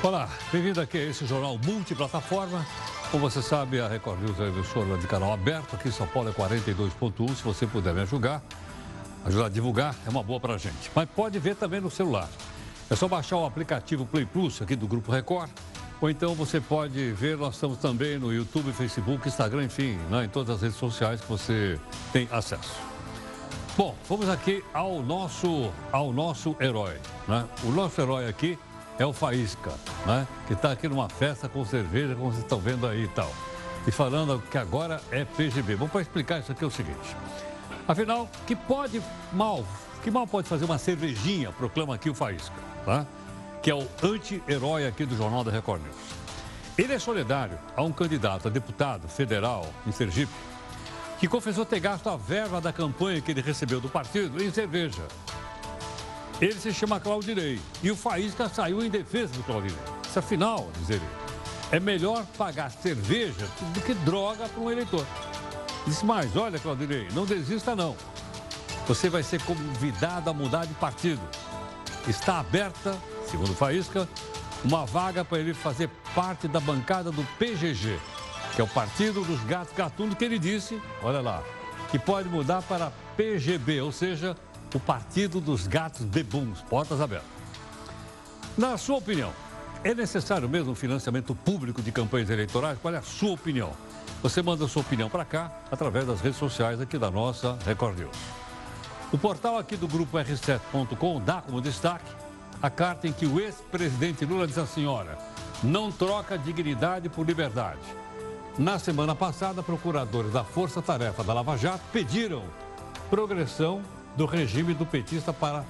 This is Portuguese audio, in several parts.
Olá, bem-vindo aqui a esse jornal multiplataforma. Como você sabe, a Record News é emissora de canal aberto, aqui em São Paulo é 42.1. Se você puder me ajudar, ajudar a divulgar, é uma boa pra gente. Mas pode ver também no celular. É só baixar o aplicativo Play Plus aqui do Grupo Record. Ou então você pode ver, nós estamos também no YouTube, Facebook, Instagram, enfim, né, em todas as redes sociais que você tem acesso. Bom, vamos aqui ao nosso, ao nosso herói. Né? O nosso herói aqui é o Faísca, né? que está aqui numa festa com cerveja, como vocês estão vendo aí e tal. E falando que agora é PGB. Vamos para explicar isso aqui é o seguinte. Afinal, que pode mal, que mal pode fazer uma cervejinha, proclama aqui o Faísca, tá? que é o anti-herói aqui do Jornal da Record News. Ele é solidário a um candidato a deputado federal em Sergipe, que confessou ter gasto a verba da campanha que ele recebeu do partido em cerveja. Ele se chama Claudinei. E o Faísca saiu em defesa do Claudinei. Se afinal, diz ele, é melhor pagar cerveja do que droga para um eleitor. Disse mais, olha, Claudinei, não desista não. Você vai ser convidado a mudar de partido. Está aberta, segundo Faísca, uma vaga para ele fazer parte da bancada do PGG, que é o Partido dos Gatos Gatunos, que ele disse, olha lá, que pode mudar para PGB, ou seja, o Partido dos Gatos Bebuns, portas abertas. Na sua opinião, é necessário mesmo financiamento público de campanhas eleitorais? Qual é a sua opinião? Você manda a sua opinião para cá através das redes sociais aqui da nossa Record News. O portal aqui do grupo R7.com dá como destaque a carta em que o ex-presidente Lula diz assim: olha, não troca dignidade por liberdade. Na semana passada, procuradores da Força Tarefa da Lava Jato pediram progressão do regime do petista para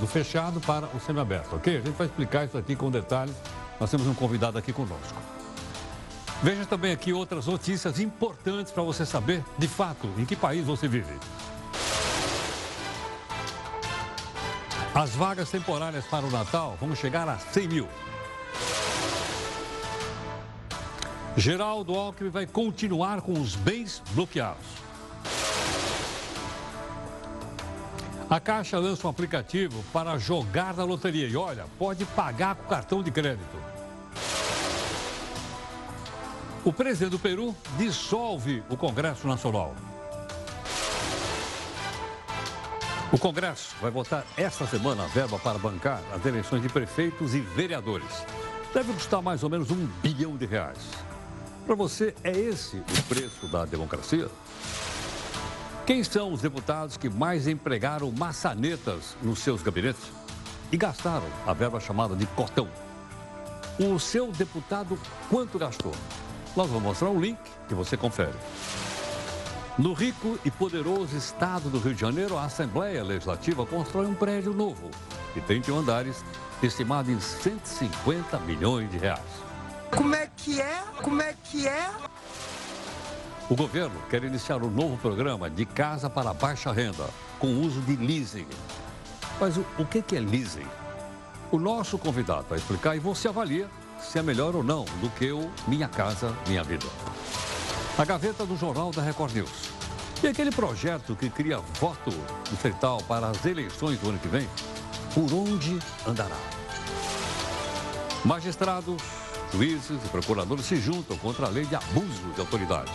do fechado para o semiaberto, ok? A gente vai explicar isso aqui com detalhes. Nós temos um convidado aqui conosco. Veja também aqui outras notícias importantes para você saber, de fato, em que país você vive. As vagas temporárias para o Natal vão chegar a 100 mil. Geraldo Alckmin vai continuar com os bens bloqueados. A Caixa lança um aplicativo para jogar na loteria e olha, pode pagar com cartão de crédito. O presidente do Peru dissolve o Congresso Nacional. O Congresso vai votar esta semana a verba para bancar as eleições de prefeitos e vereadores. Deve custar mais ou menos um bilhão de reais. Para você, é esse o preço da democracia? Quem são os deputados que mais empregaram maçanetas nos seus gabinetes e gastaram a verba chamada de cotão? O seu deputado quanto gastou? Nós vamos mostrar um link que você confere. No rico e poderoso estado do Rio de Janeiro, a Assembleia Legislativa constrói um prédio novo de 31 andares, estimado em 150 milhões de reais. Como é que é? Como é que é? O governo quer iniciar um novo programa de casa para baixa renda, com uso de leasing. Mas o, o que é leasing? O nosso convidado vai explicar e você avalia se é melhor ou não do que o Minha Casa Minha Vida. A gaveta do Jornal da Record News. E aquele projeto que cria voto distrital para as eleições do ano que vem, por onde andará? Magistrados, juízes e procuradores se juntam contra a lei de abuso de autoridade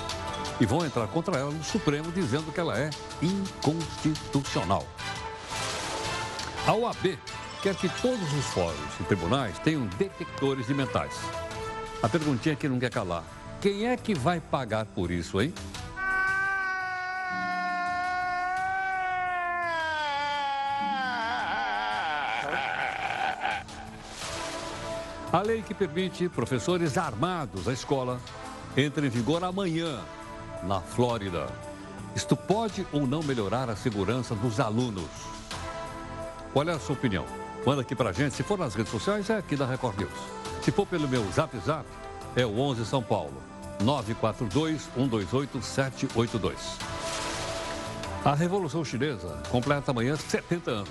e vão entrar contra ela no Supremo dizendo que ela é inconstitucional. A OAB quer que todos os fóruns e tribunais tenham detectores de mentais. A perguntinha que não quer calar: quem é que vai pagar por isso, hein? A lei que permite professores armados à escola entra em vigor amanhã na Flórida. Isto pode ou não melhorar a segurança dos alunos? Qual é a sua opinião? Manda aqui pra gente. Se for nas redes sociais, é aqui da Record News. Se for pelo meu zap zap, é o 11 São Paulo, 942-128-782. A Revolução Chinesa completa amanhã 70 anos.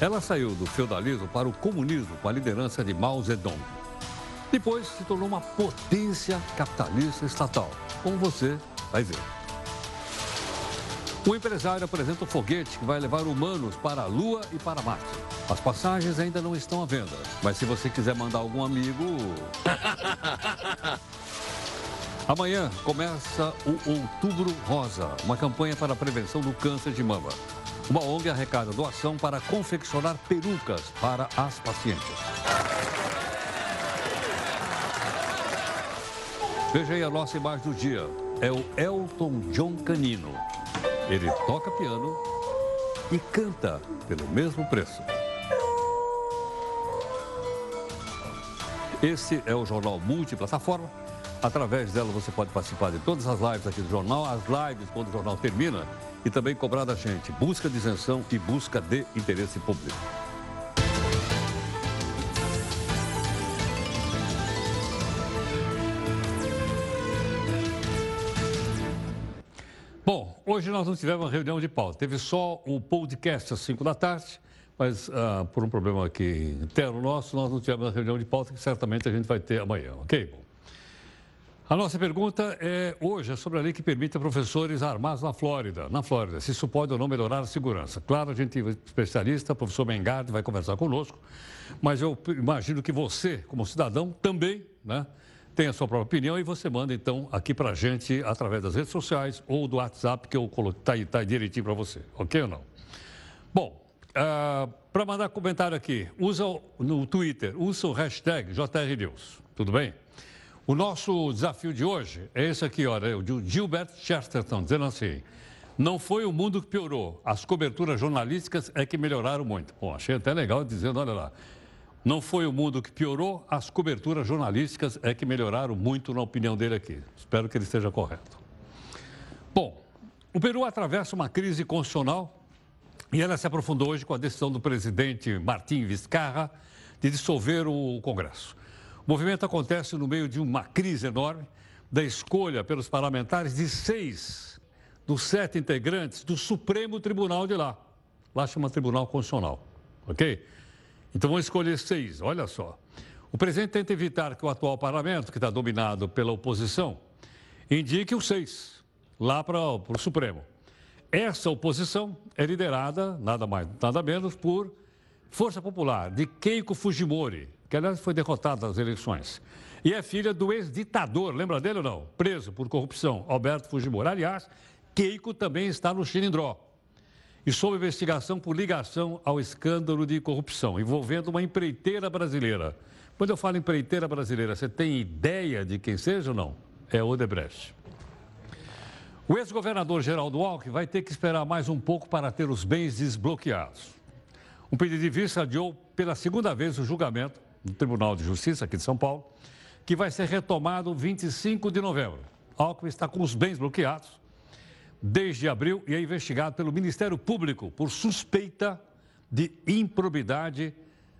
Ela saiu do feudalismo para o comunismo com a liderança de Mao Zedong. Depois se tornou uma potência capitalista estatal, como você vai ver. O empresário apresenta um foguete que vai levar humanos para a Lua e para Marte. As passagens ainda não estão à venda, mas se você quiser mandar algum amigo. Amanhã começa o Outubro Rosa, uma campanha para a prevenção do câncer de mama. Uma ONG arrecada doação para confeccionar perucas para as pacientes. Veja aí a nossa imagem do dia. É o Elton John Canino. Ele toca piano e canta pelo mesmo preço. Esse é o Jornal Multiplataforma. Através dela você pode participar de todas as lives aqui do jornal, as lives quando o jornal termina e também cobrar da gente busca de isenção e busca de interesse público. Hoje nós não tivemos uma reunião de pauta. Teve só o podcast às 5 da tarde, mas ah, por um problema aqui interno nosso, nós não tivemos uma reunião de pauta que certamente a gente vai ter amanhã, ok? A nossa pergunta é hoje é sobre a lei que permite a professores armados na Flórida, na Flórida, se isso pode ou não melhorar a segurança. Claro, a gente é especialista, o professor Mengardi vai conversar conosco, mas eu imagino que você, como cidadão, também, né? Tem a sua própria opinião e você manda então aqui para a gente através das redes sociais ou do WhatsApp que eu coloquei, tá tá direitinho para você, ok ou não? Bom, uh, ah, para mandar comentário aqui, usa no Twitter, usa o hashtag JRNews, tudo bem? O nosso desafio de hoje é esse aqui, olha, o de Gilbert Chesterton, dizendo assim, não foi o mundo que piorou, as coberturas jornalísticas é que melhoraram muito. Bom, achei até legal dizendo, olha lá, não foi o mundo que piorou, as coberturas jornalísticas é que melhoraram muito, na opinião dele aqui. Espero que ele esteja correto. Bom, o Peru atravessa uma crise constitucional e ela se aprofundou hoje com a decisão do presidente Martim Vizcarra de dissolver o Congresso. O movimento acontece no meio de uma crise enorme da escolha pelos parlamentares de seis dos sete integrantes do Supremo Tribunal de lá. Lá chama Tribunal Constitucional, ok? Então vamos escolher seis, olha só. O presidente tenta evitar que o atual parlamento, que está dominado pela oposição, indique os seis lá para o Supremo. Essa oposição é liderada, nada mais, nada menos, por Força Popular, de Keiko Fujimori, que aliás foi derrotado nas eleições. E é filha do ex-ditador, lembra dele ou não? Preso por corrupção, Alberto Fujimori. Aliás, Keiko também está no Xilindró e sob investigação por ligação ao escândalo de corrupção envolvendo uma empreiteira brasileira. Quando eu falo empreiteira brasileira, você tem ideia de quem seja ou não? É Odebrecht. O ex-governador Geraldo Alckmin vai ter que esperar mais um pouco para ter os bens desbloqueados. Um pedido de vista adiou pela segunda vez o julgamento no Tribunal de Justiça aqui de São Paulo, que vai ser retomado 25 de novembro. Alckmin está com os bens bloqueados desde abril e é investigado pelo Ministério Público por suspeita de improbidade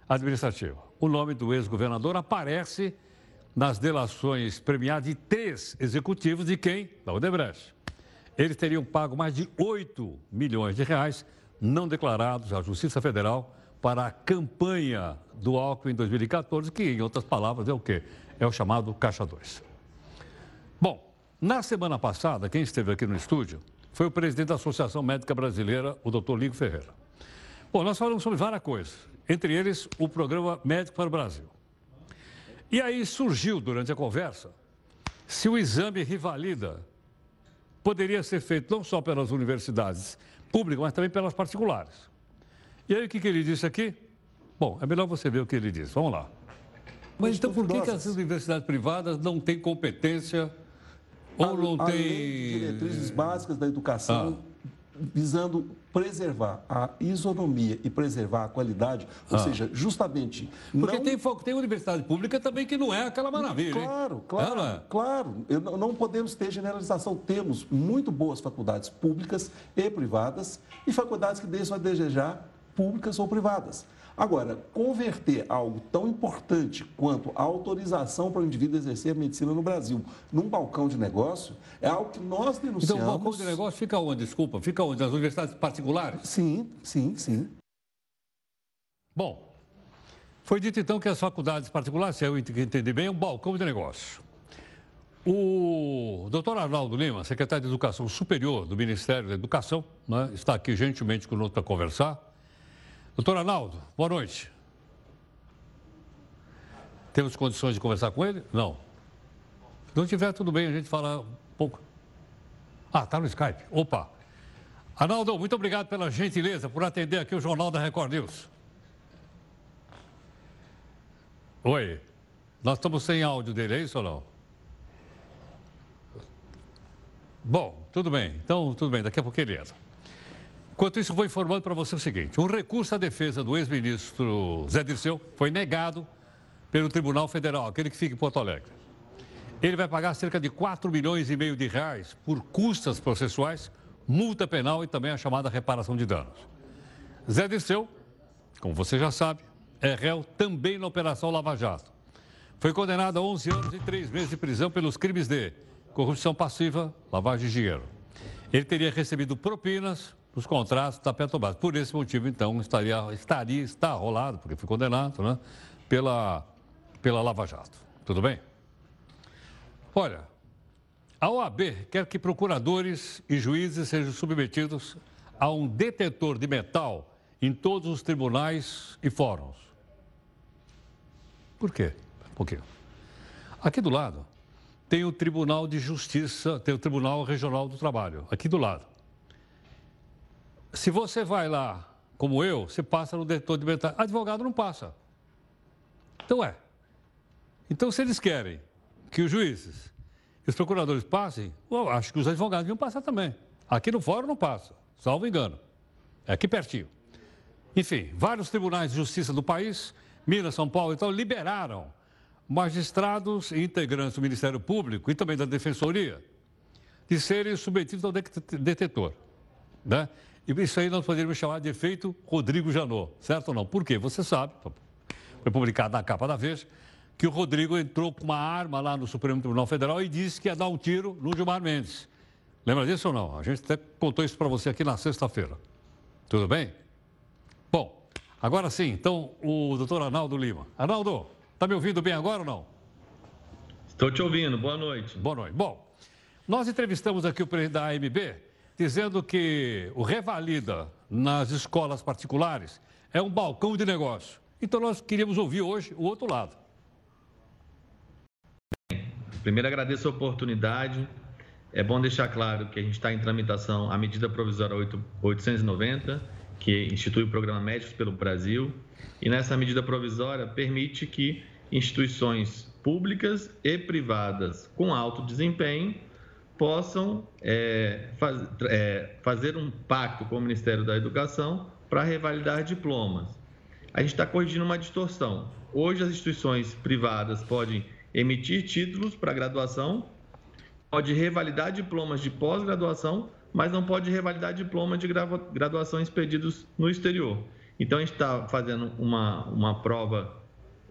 administrativa. O nome do ex-governador aparece nas delações premiadas de três executivos de quem? Da Odebrecht. Eles teriam pago mais de 8 milhões de reais não declarados à Justiça Federal para a campanha do álcool em 2014, que, em outras palavras, é o quê? É o chamado Caixa 2. Na semana passada, quem esteve aqui no estúdio foi o presidente da Associação Médica Brasileira, o doutor Ligo Ferreira. Bom, nós falamos sobre várias coisas, entre eles o programa Médico para o Brasil. E aí surgiu, durante a conversa, se o exame Rivalida poderia ser feito não só pelas universidades públicas, mas também pelas particulares. E aí o que, que ele disse aqui? Bom, é melhor você ver o que ele disse. Vamos lá. Mas então por que, que as universidades privadas não têm competência ou não a, tem. diretrizes básicas da educação. Ah. Visando preservar a isonomia e preservar a qualidade, ou ah. seja, justamente. Porque não... tem, tem universidade pública também que não é aquela maravilha. Claro, hein? claro, é, claro. Eu, não podemos ter generalização. Temos muito boas faculdades públicas e privadas e faculdades que deixam a desejar públicas ou privadas. Agora, converter algo tão importante quanto a autorização para o indivíduo exercer medicina no Brasil num balcão de negócio é algo que nós denunciamos. Então, o balcão de negócio fica onde? Desculpa, fica onde? Nas universidades particulares? Sim, sim, sim. Bom, foi dito então que as faculdades particulares, se eu entendi bem, é um balcão de negócio. O doutor Arnaldo Lima, secretário de Educação Superior do Ministério da Educação, né, está aqui gentilmente conosco para conversar. Doutor Arnaldo, boa noite. Temos condições de conversar com ele? Não. Se não tiver, tudo bem, a gente fala um pouco. Ah, está no Skype. Opa. Arnaldo, muito obrigado pela gentileza por atender aqui o Jornal da Record News. Oi. Nós estamos sem áudio dele, é isso ou não? Bom, tudo bem. Então, tudo bem, daqui a pouco ele entra. Enquanto isso, vou informando para você o seguinte: um recurso à defesa do ex-ministro Zé Dirceu foi negado pelo Tribunal Federal, aquele que fica em Porto Alegre. Ele vai pagar cerca de 4 milhões e meio de reais por custas processuais, multa penal e também a chamada reparação de danos. Zé Dirceu, como você já sabe, é réu também na Operação Lava Jato foi condenado a 11 anos e 3 meses de prisão pelos crimes de corrupção passiva, lavagem de dinheiro. Ele teria recebido propinas nos contratos da Petrobras. Por esse motivo, então, estaria, estaria está rolado, porque foi condenado, né, pela, pela Lava Jato. Tudo bem? Olha, a OAB quer que procuradores e juízes sejam submetidos a um detetor de metal em todos os tribunais e fóruns. Por quê? pouquinho. Aqui do lado tem o Tribunal de Justiça, tem o Tribunal Regional do Trabalho, aqui do lado. Se você vai lá, como eu, você passa no detor de metade. Advogado não passa. Então é. Então, se eles querem que os juízes e os procuradores passem, eu acho que os advogados deviam passar também. Aqui no fórum não passa, salvo engano. É aqui pertinho. Enfim, vários tribunais de justiça do país, Minas, São Paulo, então, liberaram magistrados e integrantes do Ministério Público e também da Defensoria de serem submetidos ao detetor. Né? E isso aí nós poderíamos chamar de efeito Rodrigo Janot, certo ou não? Por quê? Você sabe, foi publicado na capa da Veja, que o Rodrigo entrou com uma arma lá no Supremo Tribunal Federal e disse que ia dar um tiro no Gilmar Mendes. Lembra disso ou não? A gente até contou isso para você aqui na sexta-feira. Tudo bem? Bom, agora sim, então, o doutor Arnaldo Lima. Arnaldo, Está me ouvindo bem agora ou não? Estou te ouvindo. Boa noite. Boa noite. Bom, nós entrevistamos aqui o presidente da AMB dizendo que o Revalida nas escolas particulares é um balcão de negócio. Então nós queríamos ouvir hoje o outro lado. Primeiro agradeço a oportunidade. É bom deixar claro que a gente está em tramitação a medida provisória 890, que institui o programa Médicos pelo Brasil. E nessa medida provisória permite que instituições públicas e privadas com alto desempenho possam é, faz, é, fazer um pacto com o Ministério da Educação para revalidar diplomas. A gente está corrigindo uma distorção. Hoje, as instituições privadas podem emitir títulos para graduação, pode revalidar diplomas de pós-graduação, mas não pode revalidar diplomas de graduação expedidos no exterior. Então, a gente está fazendo uma, uma prova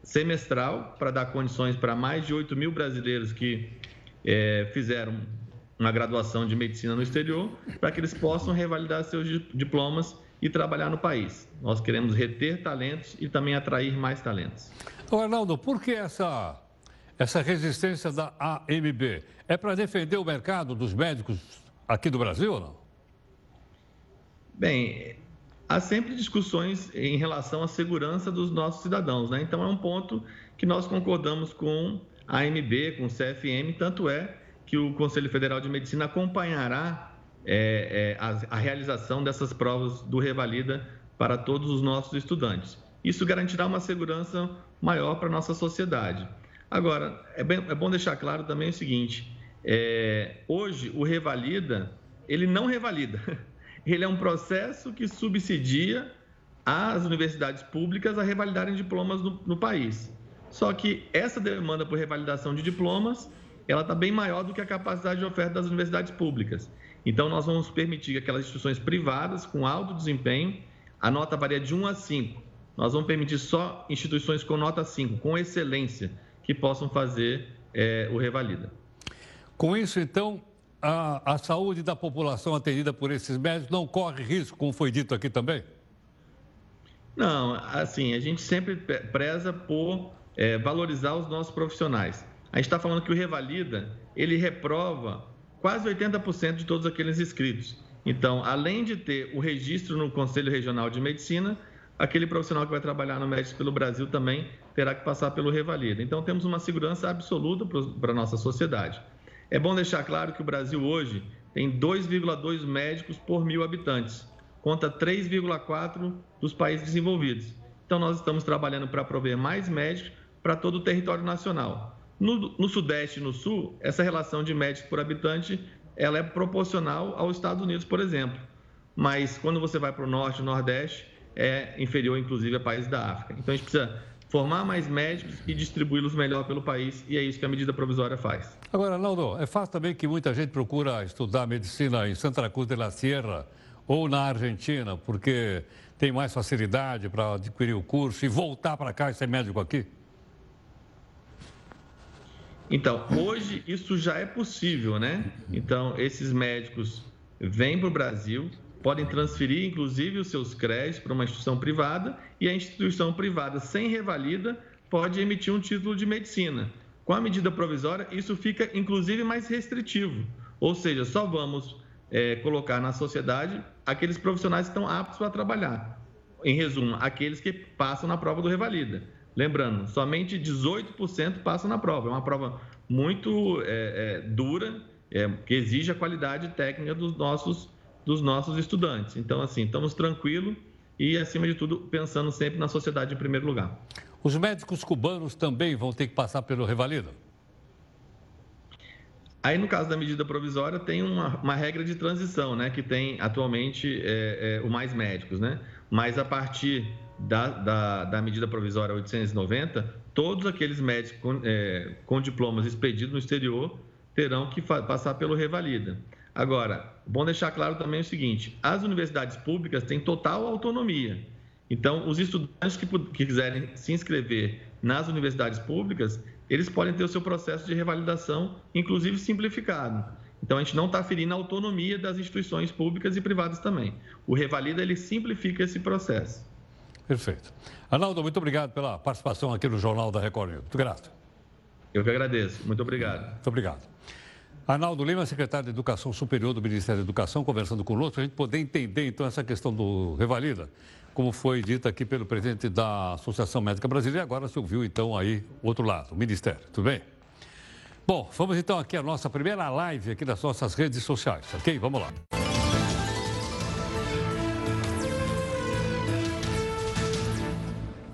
semestral para dar condições para mais de 8 mil brasileiros que é, fizeram uma graduação de medicina no exterior, para que eles possam revalidar seus diplomas e trabalhar no país. Nós queremos reter talentos e também atrair mais talentos. Arnaldo, por que essa, essa resistência da AMB? É para defender o mercado dos médicos aqui do Brasil ou não? Bem, há sempre discussões em relação à segurança dos nossos cidadãos, né? Então é um ponto que nós concordamos com a AMB, com o CFM, tanto é que o Conselho Federal de Medicina acompanhará é, é, a, a realização dessas provas do Revalida para todos os nossos estudantes. Isso garantirá uma segurança maior para a nossa sociedade. Agora, é, bem, é bom deixar claro também o seguinte: é, hoje o Revalida, ele não revalida. ele é um processo que subsidia as universidades públicas a revalidarem diplomas no, no país. Só que essa demanda por revalidação de diplomas, ela está bem maior do que a capacidade de oferta das universidades públicas. Então, nós vamos permitir que aquelas instituições privadas com alto desempenho, a nota varia de 1 a 5. Nós vamos permitir só instituições com nota 5, com excelência, que possam fazer é, o revalida. Com isso, então, a, a saúde da população atendida por esses médicos não corre risco, como foi dito aqui também? Não, assim, a gente sempre preza por é, valorizar os nossos profissionais. A gente está falando que o Revalida, ele reprova quase 80% de todos aqueles inscritos. Então, além de ter o registro no Conselho Regional de Medicina, aquele profissional que vai trabalhar no Médicos pelo Brasil também terá que passar pelo Revalida. Então, temos uma segurança absoluta para a nossa sociedade. É bom deixar claro que o Brasil hoje tem 2,2 médicos por mil habitantes, conta 3,4 dos países desenvolvidos. Então, nós estamos trabalhando para prover mais médicos para todo o território nacional. No, no, Sudeste e no Sul, essa relação de médicos por habitante ela é proporcional aos Estados Unidos, por exemplo. Mas quando você vai para o Norte e Nordeste, é inferior, inclusive, a países da África. Então, a gente precisa formar mais médicos e distribuí-los melhor pelo país, e é isso que a medida provisória faz. Agora, Naldo, é fácil também que muita gente procura estudar medicina em Santa Cruz de la Sierra ou na Argentina, porque tem mais facilidade para adquirir o curso e voltar para cá e ser médico aqui? Então, hoje isso já é possível, né? Então, esses médicos vêm para o Brasil, podem transferir, inclusive, os seus créditos para uma instituição privada e a instituição privada, sem revalida, pode emitir um título de medicina. Com a medida provisória, isso fica, inclusive, mais restritivo. Ou seja, só vamos é, colocar na sociedade aqueles profissionais que estão aptos para trabalhar. Em resumo, aqueles que passam na prova do revalida. Lembrando, somente 18% passam na prova. É uma prova muito é, é, dura, é, que exige a qualidade técnica dos nossos dos nossos estudantes. Então, assim, estamos tranquilos e, acima de tudo, pensando sempre na sociedade em primeiro lugar. Os médicos cubanos também vão ter que passar pelo Revalida? Aí, no caso da medida provisória, tem uma, uma regra de transição, né? Que tem atualmente é, é, o mais médicos, né? Mas a partir da, da, da, medida provisória 890, todos aqueles médicos com, é, com diplomas expedidos no exterior terão que passar pelo Revalida. Agora, bom deixar claro também o seguinte: as universidades públicas têm total autonomia. Então, os estudantes que, que quiserem se inscrever nas universidades públicas, eles podem ter o seu processo de revalidação, inclusive simplificado. Então, a gente não está ferindo a autonomia das instituições públicas e privadas também. O Revalida, ele simplifica esse processo. Perfeito. Arnaldo, muito obrigado pela participação aqui no Jornal da Record News. Muito grato. Eu que agradeço. Muito obrigado. Muito obrigado. Arnaldo Lima, secretário de Educação Superior do Ministério da Educação, conversando conosco, para a gente poder entender então essa questão do Revalida, como foi dita aqui pelo presidente da Associação Médica Brasileira, e agora se ouviu então aí outro lado, o Ministério, tudo bem? Bom, vamos então aqui à nossa primeira live aqui das nossas redes sociais, ok? Vamos lá.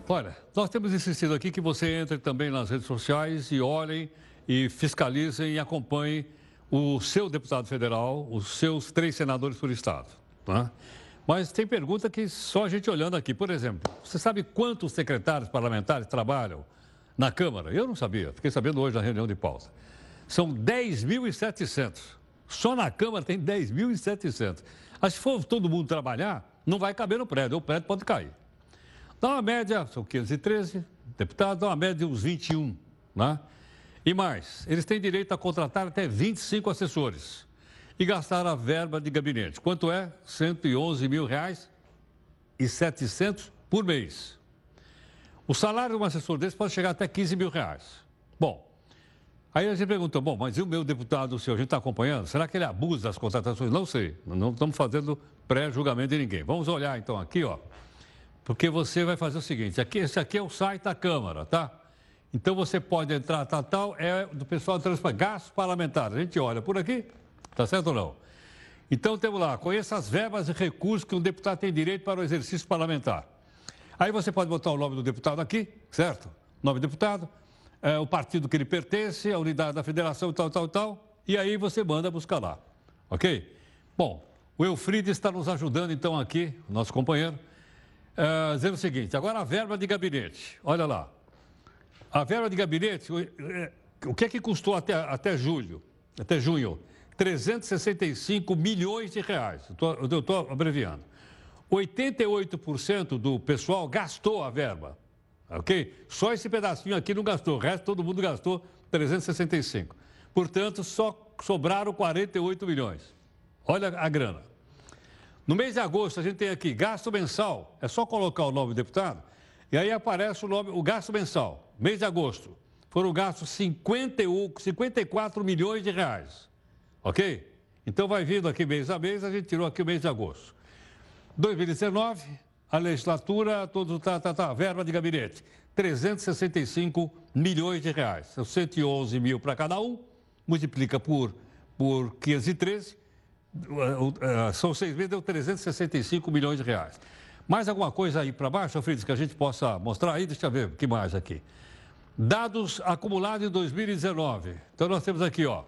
Olha, nós temos insistido aqui que você entre também nas redes sociais e olhem e fiscalizem e acompanhem o seu deputado federal, os seus três senadores por estado. Né? Mas tem pergunta que só a gente olhando aqui. Por exemplo, você sabe quantos secretários parlamentares trabalham na Câmara? Eu não sabia, fiquei sabendo hoje na reunião de pausa. São 10.700. Só na Câmara tem 10.700. Mas se for todo mundo trabalhar, não vai caber no prédio, o prédio pode cair. Dá uma média, são 513 deputados, dá uma média de uns 21, né? E mais, eles têm direito a contratar até 25 assessores e gastar a verba de gabinete. Quanto é? 111 mil reais e 700 por mês. O salário de um assessor desse pode chegar até 15 mil reais. Bom, aí a gente pergunta, bom, mas e o meu deputado, o senhor, a gente está acompanhando? Será que ele abusa das contratações? Não sei, não estamos fazendo pré-julgamento de ninguém. Vamos olhar então aqui, ó, porque você vai fazer o seguinte, aqui, esse aqui é o site da Câmara, tá? Então você pode entrar, tal, tal, é do pessoal transporte, gastos parlamentares. A gente olha por aqui, tá certo ou não? Então temos lá, conheça as verbas e recursos que um deputado tem direito para o exercício parlamentar. Aí você pode botar o nome do deputado aqui, certo? Nome do deputado, é, o partido que ele pertence, a unidade da federação, tal, tal, tal, e aí você manda buscar lá, ok? Bom, o Eufrides está nos ajudando então aqui, nosso companheiro, é, dizendo o seguinte, agora a verba de gabinete, olha lá. A verba de gabinete, é, o que é que custou até, até julho, até junho? 365 milhões de reais. Eu estou abreviando. 88% do pessoal gastou a verba, ok? Só esse pedacinho aqui não gastou, o resto todo mundo gastou 365. Portanto, só sobraram 48 milhões. Olha a grana. No mês de agosto, a gente tem aqui gasto mensal, é só colocar o nome do deputado, e aí aparece o nome, o gasto mensal mês de agosto, foram gastos 51, 54 milhões de reais. Ok? Então vai vindo aqui mês a mês, a gente tirou aqui o mês de agosto. 2019, a legislatura, todo tá, tá, tá, verba de gabinete, 365 milhões de reais. São 111 mil para cada um, multiplica por, por 513, uh, uh, são seis meses, deu 365 milhões de reais. Mais alguma coisa aí para baixo, Fritz, que a gente possa mostrar aí? Deixa eu ver que mais aqui. Dados acumulados em 2019. Então nós temos aqui, ó.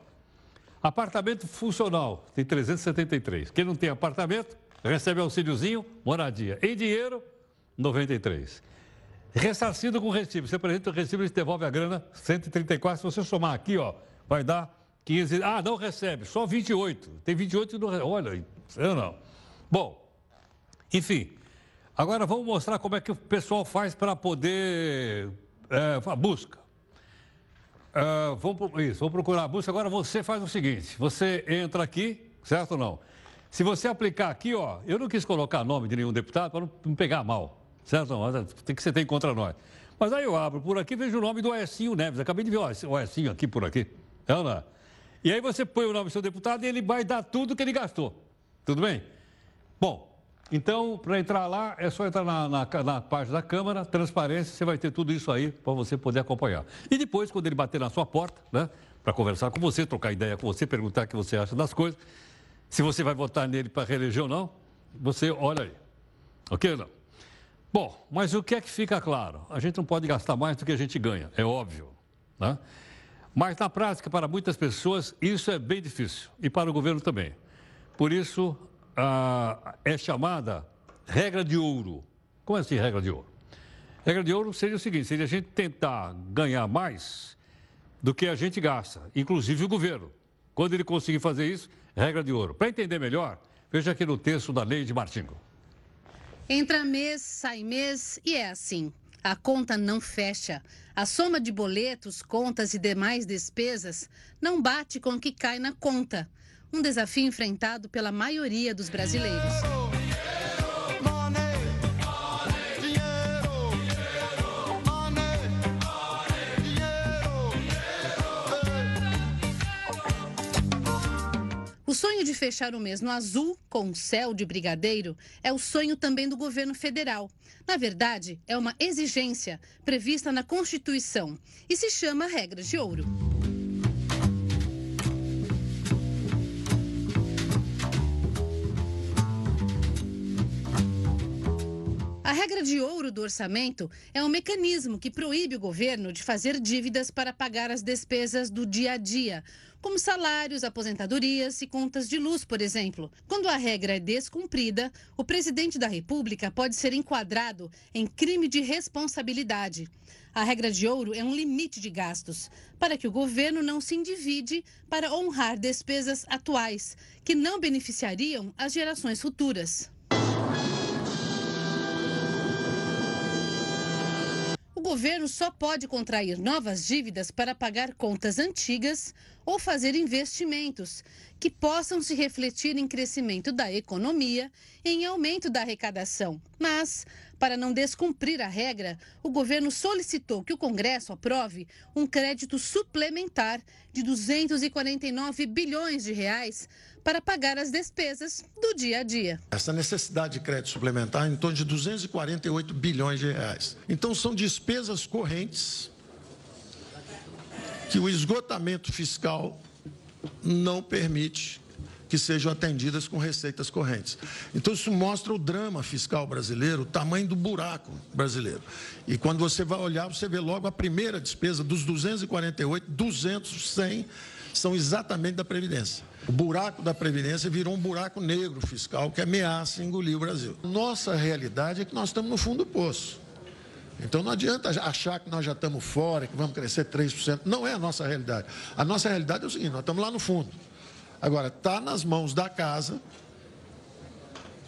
Apartamento funcional, tem 373. Quem não tem apartamento, recebe auxíliozinho, moradia. Em dinheiro, 93. Ressarcido com recibo. Você apresenta o recibo, e devolve a grana, 134. Se você somar aqui, ó, vai dar 15. Ah, não recebe, só 28. Tem 28 e não recebe. Olha, eu não. Bom, enfim. Agora vamos mostrar como é que o pessoal faz para poder. É, a busca. Uh, vamos, isso, vamos procurar a busca. Agora você faz o seguinte: você entra aqui, certo ou não? Se você aplicar aqui, ó, eu não quis colocar nome de nenhum deputado para não, pegar mal, certo? Não, tem que você tem contra nós. Mas aí eu abro por aqui vejo o nome do Oecinho Neves. Acabei de ver o Oecinho aqui por aqui. É ou não? E aí você põe o nome do seu deputado e ele vai dar tudo que ele gastou. Tudo bem? Bom, então, para entrar lá, é só entrar na, na, na, página da Câmara, transparência, você vai ter tudo isso aí para você poder acompanhar. E depois, quando ele bater na sua porta, né, para conversar com você, trocar ideia com você, perguntar o que você acha das coisas, se você vai votar nele para reeleger ou não, você olha aí. Ok ou não? Bom, mas o que é que fica claro? A gente não pode gastar mais do que a gente ganha, é óbvio. Né? Mas na prática, para muitas pessoas, isso é bem difícil. E para o governo também. Por isso, ah, é chamada regra de ouro. Como é assim, regra de ouro? Regra de ouro seria o seguinte: seria a gente tentar ganhar mais do que a gente gasta, inclusive o governo. Quando ele conseguir fazer isso, regra de ouro. Para entender melhor, veja aqui no texto da lei de Martingo. Entra mês, sai mês e é assim. A conta não fecha. A soma de boletos, contas e demais despesas não bate com o que cai na conta. Um desafio enfrentado pela maioria dos brasileiros. O sonho de fechar o mês no azul, com céu de brigadeiro, é o sonho também do governo federal. Na verdade, é uma exigência prevista na Constituição e se chama regra de ouro. Regra de ouro do orçamento é um mecanismo que proíbe o governo de fazer dívidas para pagar as despesas do dia a dia, como salários, aposentadorias e contas de luz, por exemplo. Quando a regra é descumprida, o presidente da República pode ser enquadrado em crime de responsabilidade. A regra de ouro é um limite de gastos, para que o governo não se endivide para honrar despesas atuais, que não beneficiariam as gerações futuras. Governo só pode contrair novas dívidas para pagar contas antigas ou fazer investimentos que possam se refletir em crescimento da economia e em aumento da arrecadação. Mas, para não descumprir a regra, o governo solicitou que o Congresso aprove um crédito suplementar de 249 bilhões de reais para pagar as despesas do dia a dia. Essa necessidade de crédito suplementar é em torno de 248 bilhões de reais. Então são despesas correntes que o esgotamento fiscal não permite que sejam atendidas com receitas correntes. Então, isso mostra o drama fiscal brasileiro, o tamanho do buraco brasileiro. E quando você vai olhar, você vê logo a primeira despesa dos 248, 200, 100 são exatamente da Previdência. O buraco da Previdência virou um buraco negro fiscal que ameaça engolir o Brasil. Nossa realidade é que nós estamos no fundo do poço. Então não adianta achar que nós já estamos fora, que vamos crescer 3%. Não é a nossa realidade. A nossa realidade é o seguinte: nós estamos lá no fundo. Agora, está nas mãos da casa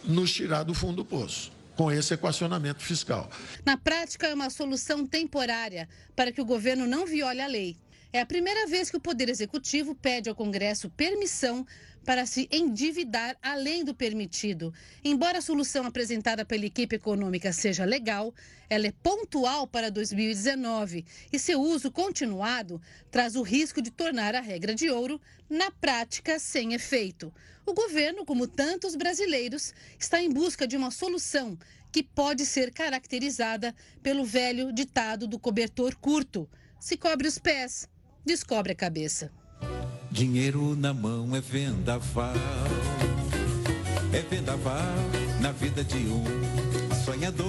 nos tirar do fundo do poço com esse equacionamento fiscal. Na prática, é uma solução temporária para que o governo não viole a lei É a primeira vez que o Poder Executivo pede ao Congresso permissão para se endividar além do permitido. Embora a solução apresentada pela equipe econômica seja legal, ela é pontual para 2019 e seu uso continuado traz o risco de tornar a regra de ouro, na prática, sem efeito. O governo, como tantos brasileiros, está em busca de uma solução que pode ser caracterizada pelo velho ditado do cobertor curto: se cobre os pés, descobre a cabeça. Dinheiro na mão é vendaval. É vendaval na vida de um sonhador.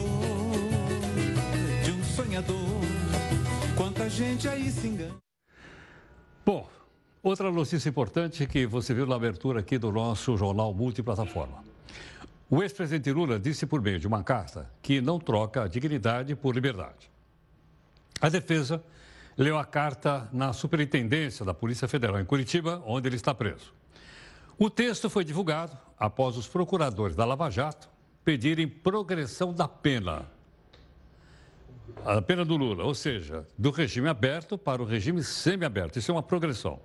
De um sonhador. Quanta gente aí se engana. Bom, outra notícia importante que você viu na abertura aqui do nosso jornal multiplataforma. O ex-presidente Lula disse por meio de uma carta que não troca a dignidade por liberdade. A defesa leu a carta na Superintendência da Polícia Federal em Curitiba, onde ele está preso. O texto foi divulgado após os procuradores da Lava Jato pedirem progressão da pena. A pena do Lula, ou seja, do regime aberto para o regime semiaberto. Isso é uma progressão.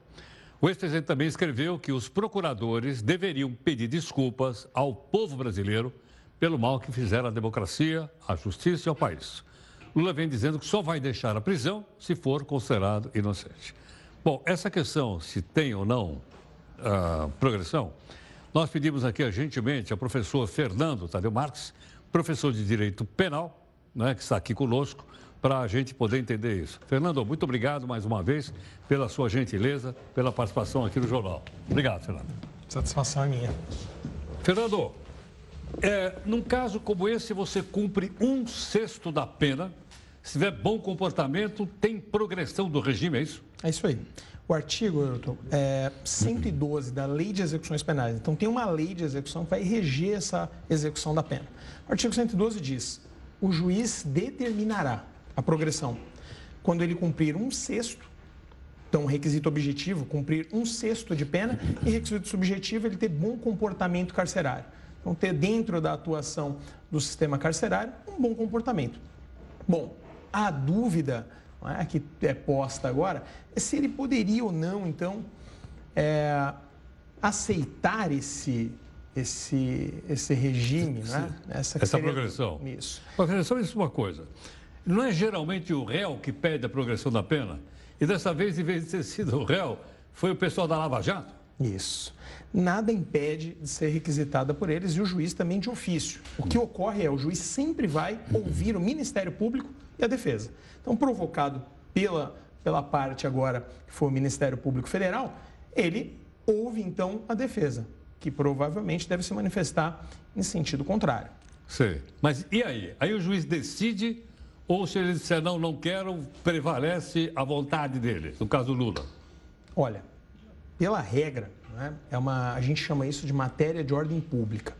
O ex-presidente também escreveu que os procuradores deveriam pedir desculpas ao povo brasileiro pelo mal que fizeram à democracia, à justiça e ao país. Lula vem dizendo que só vai deixar a prisão se for considerado inocente. Bom, essa questão, se tem ou não uh, progressão, nós pedimos aqui gentilmente ao professor Fernando Tadeu Marques, professor de Direito Penal, né, que está aqui conosco, para a gente poder entender isso. Fernando, muito obrigado mais uma vez pela sua gentileza, pela participação aqui no jornal. Obrigado, Fernando. Satisfação é minha. Fernando, é, num caso como esse, você cumpre um sexto da pena se tiver bom comportamento, tem progressão do regime, é isso? É isso aí. O artigo, Ailton, é 112 da Lei de Execuções Penais. Então, tem uma lei de execução que vai reger essa execução da pena. O artigo 112 diz: o juiz determinará a progressão quando ele cumprir um sexto, então, requisito objetivo, cumprir um sexto de pena, e requisito subjetivo, ele ter bom comportamento carcerário. Então, ter dentro da atuação do sistema carcerário um bom comportamento. Bom, a dúvida é, que é posta agora é se ele poderia ou não, então, é, aceitar esse, esse, esse regime, né? Essa, Essa progressão. Isso. Progressão, isso é uma coisa. Não é geralmente o réu que pede a progressão da pena? E dessa vez, em vez de ter sido o réu, foi o pessoal da Lava Jato? Isso. Nada impede de ser requisitada por eles e o juiz também de ofício. O que ocorre é o juiz sempre vai ouvir o Ministério Público e a defesa. Então, provocado pela, pela parte agora que foi o Ministério Público Federal, ele ouve então a defesa, que provavelmente deve se manifestar em sentido contrário. Sim. Mas e aí? Aí o juiz decide ou se ele disser não, não quero, prevalece a vontade dele, no caso Lula? Olha, pela regra, né, é uma, a gente chama isso de matéria de ordem pública.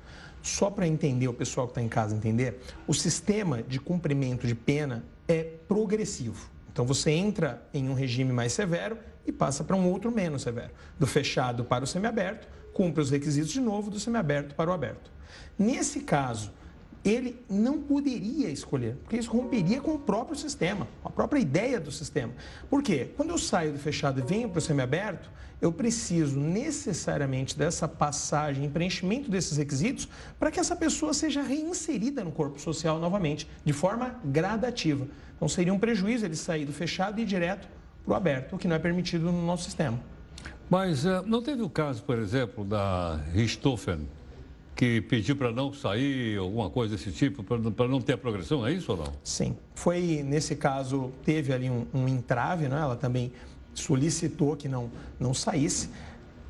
Só para entender, o pessoal que está em casa entender, o sistema de cumprimento de pena é progressivo. Então você entra em um regime mais severo e passa para um outro menos severo. Do fechado para o semiaberto, cumpre os requisitos de novo do semiaberto para o aberto. Nesse caso, ele não poderia escolher, porque isso romperia com o próprio sistema, a própria ideia do sistema. Por quê? Quando eu saio do fechado e venho para o semiaberto, eu preciso necessariamente dessa passagem, preenchimento desses requisitos, para que essa pessoa seja reinserida no corpo social novamente, de forma gradativa. Então seria um prejuízo ele sair do fechado e ir direto para o aberto, o que não é permitido no nosso sistema. Mas uh, não teve o caso, por exemplo, da Richthofen, que pediu para não sair, alguma coisa desse tipo, para não ter a progressão, é isso ou não? Sim. Foi, nesse caso, teve ali um, um entrave, né? ela também solicitou que não, não saísse.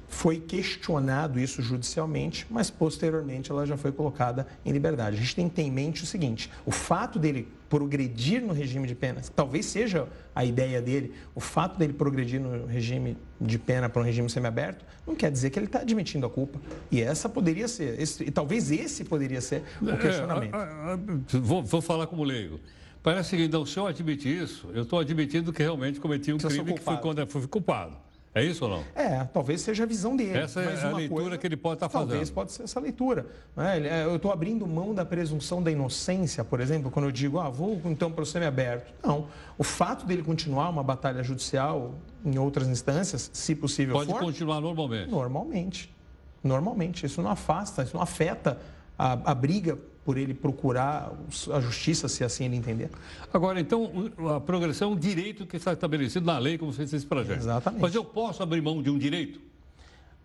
Foi questionado isso judicialmente, mas posteriormente ela já foi colocada em liberdade. A gente tem que ter em mente o seguinte: o fato dele progredir no regime de penas, talvez seja a ideia dele, o fato dele progredir no regime de pena para um regime semiaberto, não quer dizer que ele está admitindo a culpa. E essa poderia ser, esse, e talvez esse poderia ser o é, questionamento. É, vou, vou falar como leigo. Parece que, então, se eu admitir isso, eu estou admitindo que realmente cometi um Você crime que quando fui culpado. É isso ou não? É, talvez seja a visão dele. Essa é a leitura coisa, que ele pode estar tá fazendo. Talvez pode ser essa leitura. Né? Eu estou abrindo mão da presunção da inocência, por exemplo, quando eu digo, ah, vou então para o semiaberto. Não. O fato dele continuar uma batalha judicial em outras instâncias, se possível pode for... Pode continuar normalmente. Normalmente. Normalmente. Isso não afasta, isso não afeta a, a briga por ele procurar a justiça, se assim ele entender. Agora, então, a progressão é um direito que está estabelecido na lei, como fez esse projeto. Exatamente. Mas eu posso abrir mão de um direito?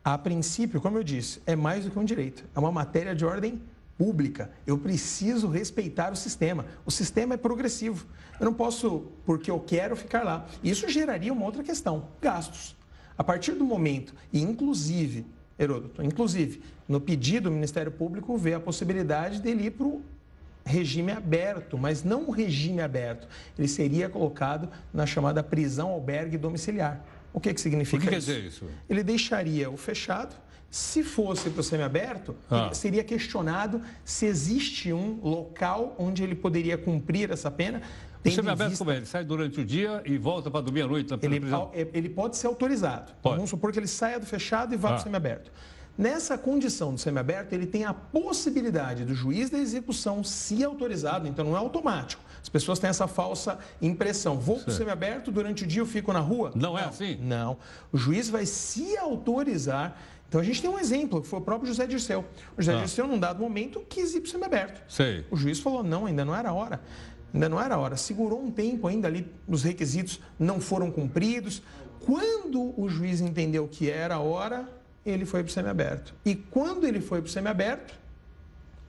A princípio, como eu disse, é mais do que um direito. É uma matéria de ordem pública. Eu preciso respeitar o sistema. O sistema é progressivo. Eu não posso, porque eu quero, ficar lá. Isso geraria uma outra questão: gastos. A partir do momento, e inclusive Heródoto. Inclusive, no pedido, o Ministério Público vê a possibilidade dele ir para o regime aberto, mas não o regime aberto. Ele seria colocado na chamada prisão albergue domiciliar. O que, que significa o que isso? quer dizer isso? Ele deixaria o fechado. Se fosse para o semiaberto, ah. seria questionado se existe um local onde ele poderia cumprir essa pena. O semiaberto vista... como é? Ele sai durante o dia e volta para dormir à noite ele, prisão? Ele pode ser autorizado. Pode. Vamos supor que ele saia do fechado e vá ah. para o semiaberto. Nessa condição do semiaberto, ele tem a possibilidade do juiz da execução, se autorizado, então não é automático. As pessoas têm essa falsa impressão. Vou para o semiaberto, durante o dia eu fico na rua? Não, não é assim? Não. O juiz vai se autorizar. Então a gente tem um exemplo, que foi o próprio José Dirceu. O José ah. Dirceu, num dado momento, quis ir para o semiaberto. Sei. O juiz falou: não, ainda não era a hora. Ainda não era a hora. Segurou um tempo ainda ali, os requisitos não foram cumpridos. Quando o juiz entendeu que era a hora, ele foi para o semiaberto. E quando ele foi para o semiaberto,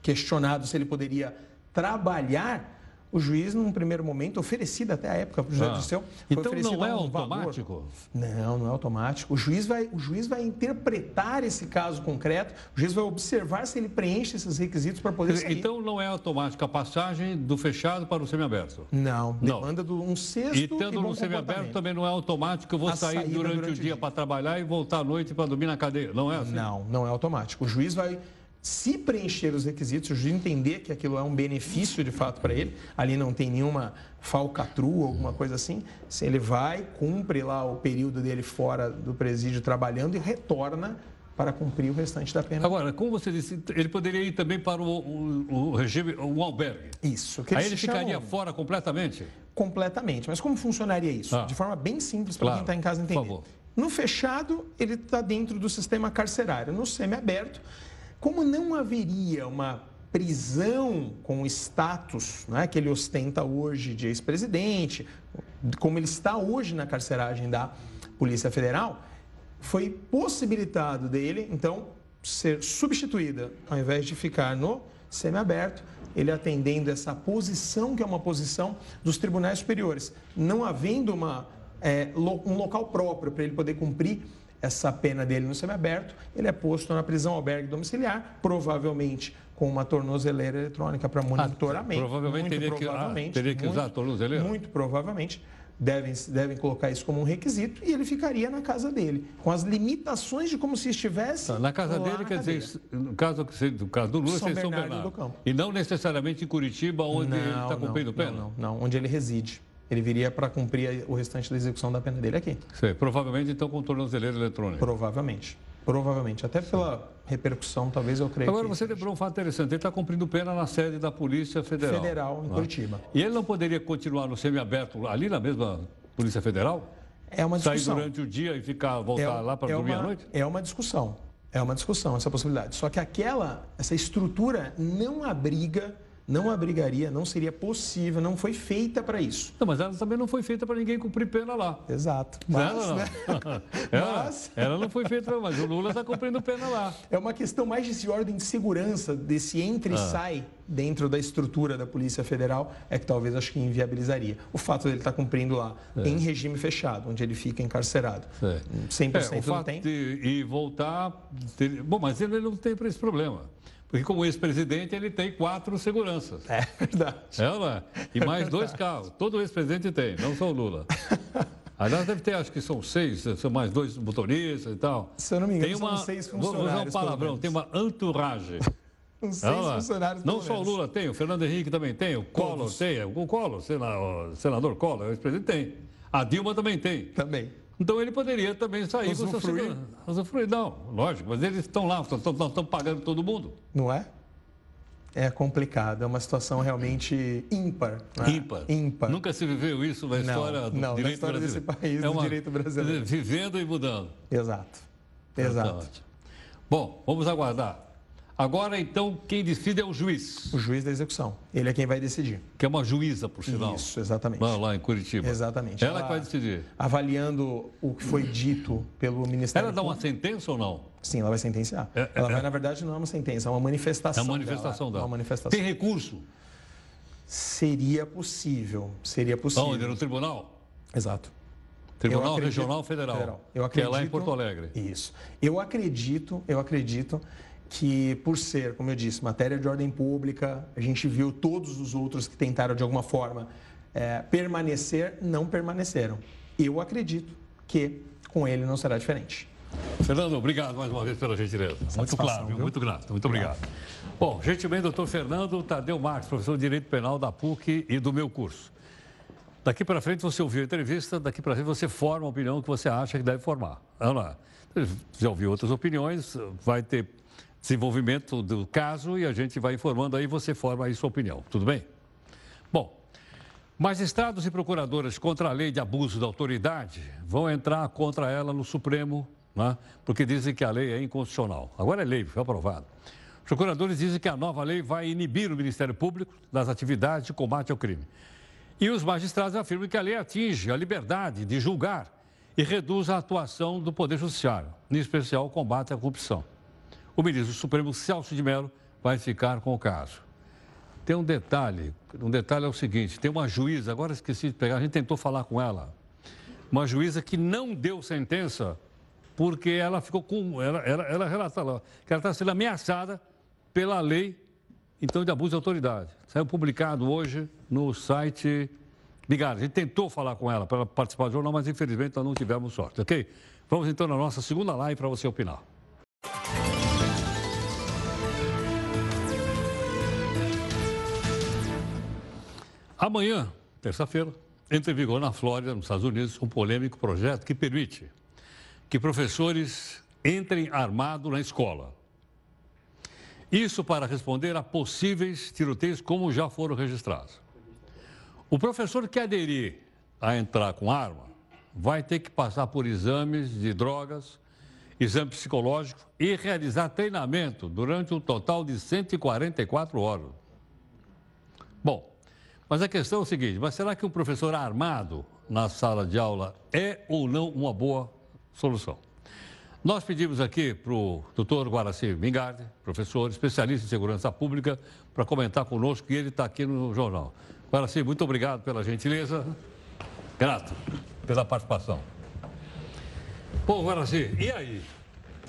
questionado se ele poderia trabalhar o juiz, num primeiro momento, oferecido até a época para o juiz ah. Dirceu, Então não é automático? Valor. Não, não é automático. O juiz, vai, o juiz vai interpretar esse caso concreto, o juiz vai observar se ele preenche esses requisitos para poder sair. Então não é automático a passagem do fechado para o semiaberto? Não, demanda de um sexto e tendo no semiaberto também não é automático, eu vou sair durante, durante, o dia, dia. para trabalhar e voltar à noite para dormir na cadeia, não é assim? Não, não é automático. O juiz vai se preencher os requisitos, o juiz entender que aquilo é um benefício de fato para ele, ali não tem nenhuma falcatrua, alguma coisa assim, se ele vai, cumpre lá o período dele fora do presídio trabalhando e retorna para cumprir o restante da pena. Agora, como você disse, ele poderia ir também para o, o, o regime, o albergue. Isso. Aí ele ficaria chamam... fora completamente? Completamente. Mas como funcionaria isso? Ah. De forma bem simples para claro. quem está em casa entender. Por favor. No fechado, ele está dentro do sistema carcerário. No semiaberto, como não haveria uma prisão com o status né, que ele ostenta hoje de ex-presidente, como ele está hoje na carceragem da Polícia Federal, foi possibilitado dele, então, ser substituída, ao invés de ficar no semiaberto, ele atendendo essa posição, que é uma posição dos tribunais superiores, não havendo uma, é, um local próprio para ele poder cumprir essa pena dele no semiaberto, ele é posto na prisão albergue domiciliar, provavelmente com uma tornozeleira eletrônica para monitoramento. Ah, provavelmente, teria, provavelmente que, ah, teria que usar a tornozeleira? Muito provavelmente. Devem, devem colocar isso como um requisito e ele ficaria na casa dele, com as limitações de como se estivesse. Tá, na casa dele, na quer cadeia. dizer, no caso, no caso do Lula, São Bernardo, São Bernardo. Do Campo. E não necessariamente em Curitiba, onde não, ele está cumprindo pena? Não, não, não, onde ele reside. Ele viria para cumprir o restante da execução da pena dele aqui. Sim, provavelmente então com tornozeleira eletrônica. Provavelmente. Provavelmente. Até pela repercussão, talvez eu creio. Agora, você lembrou um fato interessante. Ele está cumprindo pena na sede da Polícia Federal. Federal, em ah. Curitiba. E ele não poderia continuar no semiaberto ali na mesma Polícia Federal? É uma discussão. Sair durante o dia e ficar, voltar é, lá para é dormir uma, à noite? É uma discussão. É uma discussão essa possibilidade. Só que aquela, essa estrutura não abriga não abrigaria, não seria possível, não foi feita para isso. Não, mas ela também não foi feita para ninguém cumprir pena lá. Exato. Mas, ela, não. Né? ela, mas... ela não foi feita para mas o Lula está cumprindo pena lá. É uma questão mais de ordem de segurança, desse entre e ah. sai dentro da estrutura da Polícia Federal, é que talvez acho que inviabilizaria. O fato dele estar tá cumprindo lá é. em regime fechado, onde ele fica encarcerado. É. 100% é, o fato tem. De, e voltar... Ter... Bom, mas ele não tem esse problema. Porque como ex-presidente, ele tem quatro seguranças. É verdade. É, não é? E mais é dois carros. Todo ex-presidente tem, não só o Lula. Aliás, deve ter, acho que são seis, são mais dois motoristas e tal. Se eu não me engano, tem uma, são seis funcionários. Vou usar um palavrão, tem uma entourage. Uns seis é, funcionários. Não só o Lula tem, o Fernando Henrique também tem, o Collor Todos. tem, o Collor, sei lá, o senador Collor, o ex-presidente tem. A Dilma também tem. Também. Então ele poderia também sair com Usufruir. seu. Usufruir, não, lógico, mas eles estão lá, estão, pagando todo mundo. Não é? É complicado, é uma situação realmente ímpar. né? Ímpar. Ímpar. Nunca se viveu isso na Não, história do não, na direito história desse brasileiro. país, do direito brasileiro. Vivendo e mudando. Exato. Tá Exato. Bom, vamos aguardar. Agora, então, quem decide é o juiz, O juiz da execução. Ele é quem vai decidir. que é uma juíza, por sinal. Isso, exatamente. Lá, lá em Curitiba. Exatamente. Ela que vai decidir. Avaliando o que foi dito pelo Ministério Ela dá uma sentença ou não? Sim, ela vai sentenciar. É, ela é, vai, é. na verdade, não é uma sentença, é uma É manifestação. uma manifestação dela. Uma manifestação. Tem recurso? Seria possível. Seria possível. Onde? No tribunal? Exato. Tribunal acredito- Regional Federal. Eu que é acredito, lá em Porto Alegre. Isso. Eu acredito, eu acredito que por ser, como eu disse, matéria de ordem pública, a gente viu todos os outros que tentaram de alguma forma eh, permanecer, não permaneceram. Eu acredito que com ele não será diferente. Fernando, obrigado mais uma vez pela gentileza. Muito claro, viu? muito grato. Muito obrigado. Bom, gentilmente, doutor Fernando Tadeu Marques, professor de Direito Penal da PUC e do meu curso. Daqui para frente você ouviu a entrevista, daqui para frente você forma a opinião que você acha que deve formar. Olha lá. Já ouviu outras opiniões, vai ter desenvolvimento do caso e a gente vai informando aí, você forma aí sua opinião. Tudo bem? Bom, magistrados e procuradoras contra a lei de abuso da autoridade vão entrar contra ela no Supremo, né? porque dizem que a lei é inconstitucional. Agora é lei, foi aprovado. Procuradores dizem que a nova lei vai inibir o Ministério Público das atividades de combate ao crime. E os magistrados afirmam que a lei atinge a liberdade de julgar e reduz a atuação do Poder Judiciário, em especial o combate à corrupção. O ministro Supremo, Celso de Mello, vai ficar com o caso. Tem um detalhe, um detalhe é o seguinte, tem uma juíza, agora esqueci de pegar, a gente tentou falar com ela, uma juíza que não deu sentença porque ela ficou com, ela, ela, ela relata lá, que ela está sendo ameaçada pela lei, então, de abuso de autoridade. Saiu publicado hoje no site Bigar. A gente tentou falar com ela para participar do jornal, mas infelizmente nós não tivemos sorte, ok? Vamos então na nossa segunda live para você opinar. Amanhã, terça-feira, entra em vigor na Flórida, nos Estados Unidos, um polêmico projeto que permite que professores entrem armados na escola. Isso para responder a possíveis tiroteios como já foram registrados. O professor que aderir a entrar com arma vai ter que passar por exames de drogas, exame psicológico e realizar treinamento durante um total de 144 horas. Bom, mas a questão é o seguinte: mas será que um professor armado na sala de aula é ou não uma boa solução? Nós pedimos aqui para o doutor Guaraci Mingardi, professor, especialista em segurança pública, para comentar conosco e ele está aqui no jornal. Guaraci, muito obrigado pela gentileza. Grato pela participação. Pô, Guaraci, e aí?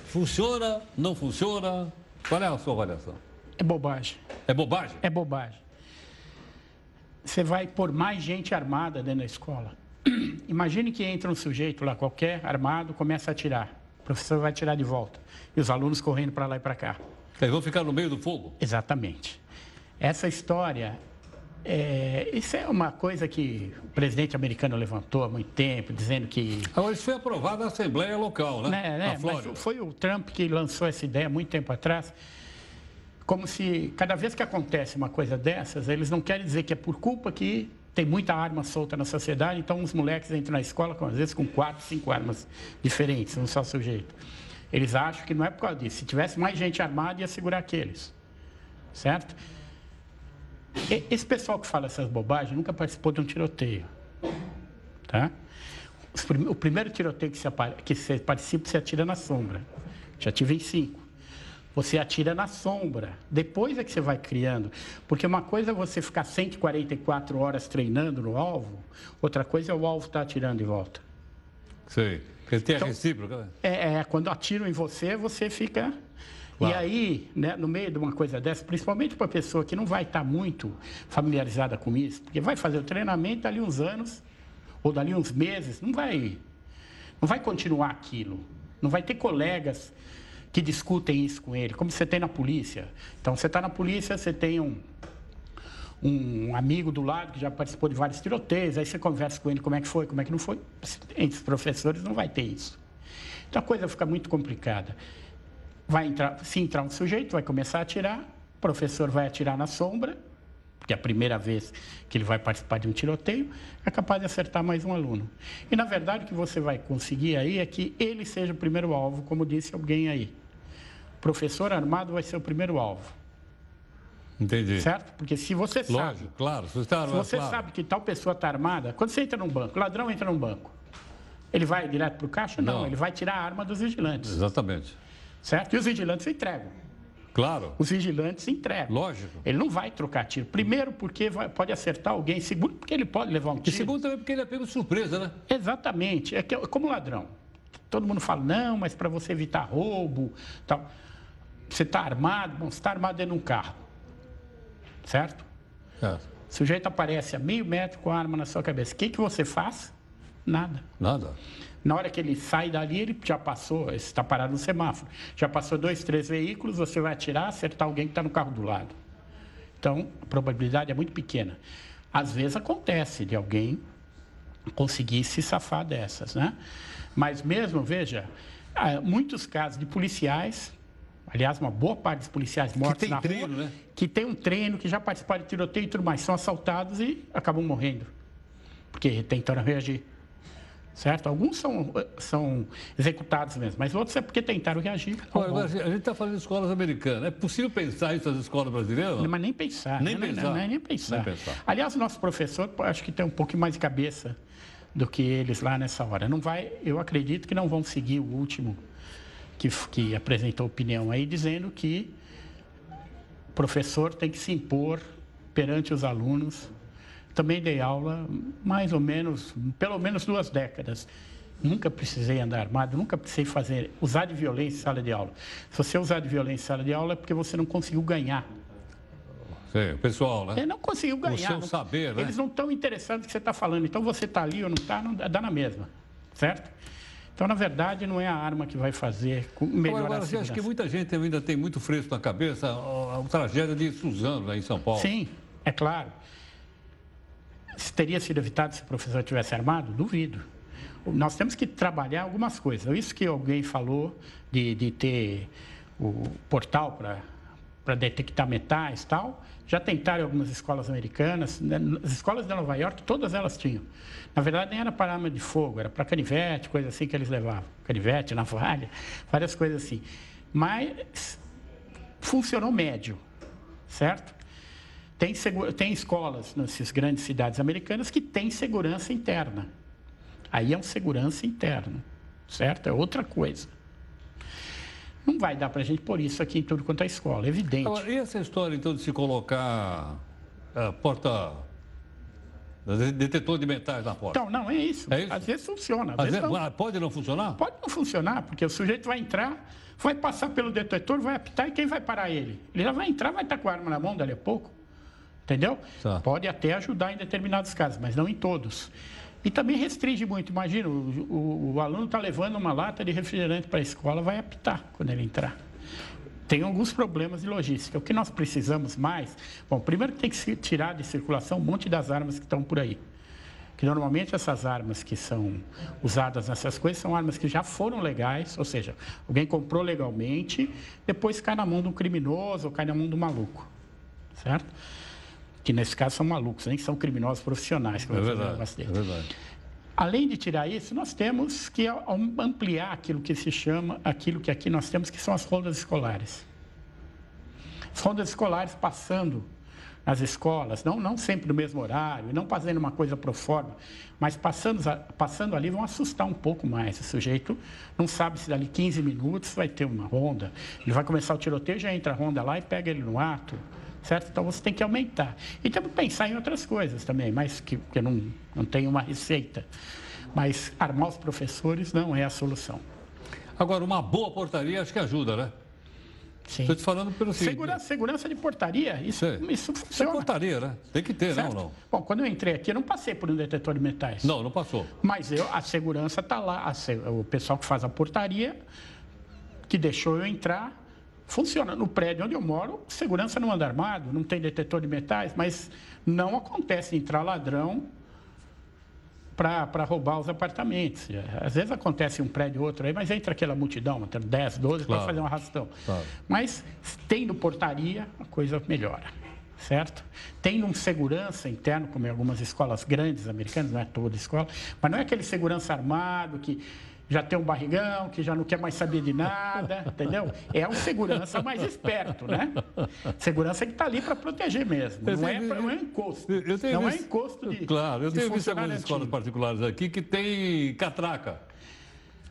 Funciona? Não funciona? Qual é a sua avaliação? É bobagem. É bobagem? É bobagem. Você vai pôr mais gente armada dentro da escola. Imagine que entra um sujeito lá qualquer, armado, começa a atirar. O professor vai atirar de volta. E os alunos correndo para lá e para cá. Eles vão ficar no meio do fogo? Exatamente. Essa história, é, isso é uma coisa que o presidente americano levantou há muito tempo, dizendo que Agora, isso foi aprovado na Assembleia Local, né? né, né, foi o Trump que lançou essa ideia muito tempo atrás. Como se cada vez que acontece uma coisa dessas, eles não querem dizer que é por culpa que tem muita arma solta na sociedade, então os moleques entram na escola, com, às vezes com quatro, cinco armas diferentes, um só sujeito. Eles acham que não é por causa disso. Se tivesse mais gente armada, ia segurar aqueles. Certo? E- Esse pessoal que fala essas bobagens nunca participou de um tiroteio. Tá? O primeiro tiroteio que você, que você participa, você atira na sombra. Já tive em cinco. Você atira na sombra. Depois é que você vai criando. Porque uma coisa é você ficar 144 horas treinando no alvo, outra coisa é o alvo estar atirando de volta. Sei. Porque tem a Então- recíproca, né? É, é, quando atiram em você, você fica. Claro. E aí, né, no meio de uma coisa dessa, principalmente para a pessoa que não vai estar muito familiarizada com isso, porque vai fazer o treinamento dali uns anos, ou dali uns meses, não vai, não vai continuar aquilo. Não vai ter colegas que discutem isso com ele, como você tem na polícia. Então, você está na polícia, você tem um, um amigo do lado que já participou de vários tiroteios, aí você conversa com ele como é que foi, como é que não foi. Entre os professores não vai ter isso. Então a coisa fica muito complicada. Vai entrar, se entrar um sujeito, vai começar a atirar, o professor vai atirar na sombra, porque é a primeira vez que ele vai participar de um tiroteio, é capaz de acertar mais um aluno. E, na verdade, o que você vai conseguir aí é que ele seja o primeiro alvo, como disse alguém aí. Professor armado vai ser o primeiro alvo. Entendi. Certo? Porque se você Lógico, sabe. claro. Se você, está se você claro. sabe que tal pessoa está armada, quando você entra num banco, o ladrão entra num banco, ele vai direto para o caixa? Não, Não. ele vai tirar a arma dos vigilantes. Exatamente. Certo? E os vigilantes entregam. Claro. Os vigilantes entregam. Lógico. Ele não vai trocar tiro. Primeiro, porque vai- pode acertar alguém. Segundo, porque ele pode levar um E tiro. segundo também porque ele é pego de surpresa, né? Exatamente. É que, como ladrão. Todo mundo fala, não, mas para você evitar roubo, tal. Você está armado, bom, você está armado dentro de um carro. Certo? É. O sujeito aparece a meio metro com a arma na sua cabeça. O que, que você faz? Nada. Nada. Na hora que ele sai dali, ele já passou, está parado no semáforo, já passou dois, três veículos, você vai atirar, acertar alguém que está no carro do lado. Então, a probabilidade é muito pequena. Às vezes acontece de alguém conseguir se safar dessas, né? Mas mesmo, veja, há muitos casos de policiais, aliás, uma boa parte dos policiais mortos tem na treino, rua, né? que tem um treino, que já participaram de tiroteio e tudo mais, são assaltados e acabam morrendo, porque tentaram reagir. Certo? Alguns são, são executados mesmo, mas outros é porque tentaram reagir. Agora, a gente está falando de escolas americanas. É possível pensar isso nas escolas brasileiras? não? Mas nem pensar. Nem né? Não, pensar. Não, não, nem pensar. Nem pensar. Aliás, o nosso professor, acho que tem um pouquinho mais de cabeça do que eles lá nessa hora. Não vai, eu acredito que não vão seguir o último que, que apresentou opinião aí, dizendo que o professor tem que se impor perante os alunos. Também dei aula mais ou menos, pelo menos duas décadas. Nunca precisei andar armado, nunca precisei fazer, usar de violência em sala de aula. Se você usar de violência em sala de aula é porque você não conseguiu ganhar. Sim, o pessoal, né? Ele não conseguiu ganhar. seu não- saber, né? Eles não estão interessados no que você está falando. Então você está ali ou não está, dá na mesma. Certo? Então, na verdade, não é a arma que vai fazer com- melhorar Agora, a segurança. acha que muita gente ainda tem muito fresco na cabeça a, a, a tragédia de Suzano, lá em São Paulo? Sim, é claro. Se teria sido evitado se o professor tivesse armado? Duvido. Nós temos que trabalhar algumas coisas. Isso que alguém falou de, de ter o portal para detectar metais e tal, já tentaram algumas escolas americanas. né? As escolas de Nova York, todas elas tinham. Na verdade, nem era para arma de fogo, era para canivete, coisa assim que eles levavam. Canivete, navalha, várias coisas assim. Mas funcionou médio, certo? Tem, tem escolas nessas grandes cidades americanas que têm segurança interna. Aí é um segurança interno, certo? É outra coisa. Não vai dar para a gente pôr isso aqui em tudo quanto é escola, é evidente. Agora, e essa história, então, de se colocar a porta... de- detetor de metais na porta? Então, não, é isso. É isso? Às vezes funciona, às Às vezes não. ah, pode não funcionar? Pode não funcionar, porque o sujeito vai entrar, vai passar pelo detetor, vai apitar e quem vai parar ele? Ele já vai entrar, vai estar com a arma na mão dali a pouco. Entendeu? Tá. Pode até ajudar em determinados casos, mas não em todos. E também restringe muito. Imagina, o, o- o aluno está levando uma lata de refrigerante para a escola, vai apitar quando ele entrar. Tem alguns problemas de logística. O que nós precisamos mais? Bom, primeiro tem que tirar de circulação um monte das armas que estão por aí. Que normalmente essas armas que são usadas nessas coisas são armas que já foram legais, ou seja, alguém comprou legalmente, depois cai na mão de um criminoso ou cai na mão de um maluco. Certo? Que nesse caso são malucos, nem são criminosos profissionais que É verdade, negócio é verdade. Além de tirar isso, nós temos que ampliar aquilo que se chama, aquilo que aqui nós temos, que são as rondas escolares. As rondas escolares passando nas escolas, não, não sempre no mesmo horário, não fazendo uma coisa pro forma, mas passando, passando ali vão assustar um pouco mais. O sujeito não sabe se dali 15 minutos vai ter uma ronda. Ele vai começar o tiroteio, já entra a ronda lá e pega ele no ato. Certo? Então você tem que aumentar. E temos que pensar em outras coisas também, mas que, que não, não tem uma receita. Mas armar os professores não é a solução. Agora, uma boa portaria acho que ajuda, né? Sim. Estou te falando pelo seguinte... Segurança, segurança de portaria, isso, isso Isso é funciona. portaria, né? Tem que ter, certo? não, não. Bom, quando eu entrei aqui, eu não passei por um detetor de metais. Não, não passou. Mas eu, a segurança está lá. a o pessoal que faz a portaria, que deixou eu entrar, Funciona. No prédio onde eu moro, segurança não anda armado, não tem detetor de metais, mas não acontece entrar ladrão para roubar os apartamentos. Às vezes acontece um prédio ou outro aí, mas entra aquela multidão, tem 10, 12 claro. para fazer um arrastão. Claro. Mas tendo portaria, a coisa melhora. Certo? Tem um segurança interno, como em algumas escolas grandes americanas, não é toda escola, mas não é aquele segurança armado que já tem um barrigão, que já não quer mais saber de nada, entendeu? É um segurança mais esperto, né? Segurança que está ali para proteger mesmo, não é, pra, não é encosto. não é encosto de Claro, eu tenho visto algumas escolas particulares aqui que tem catraca.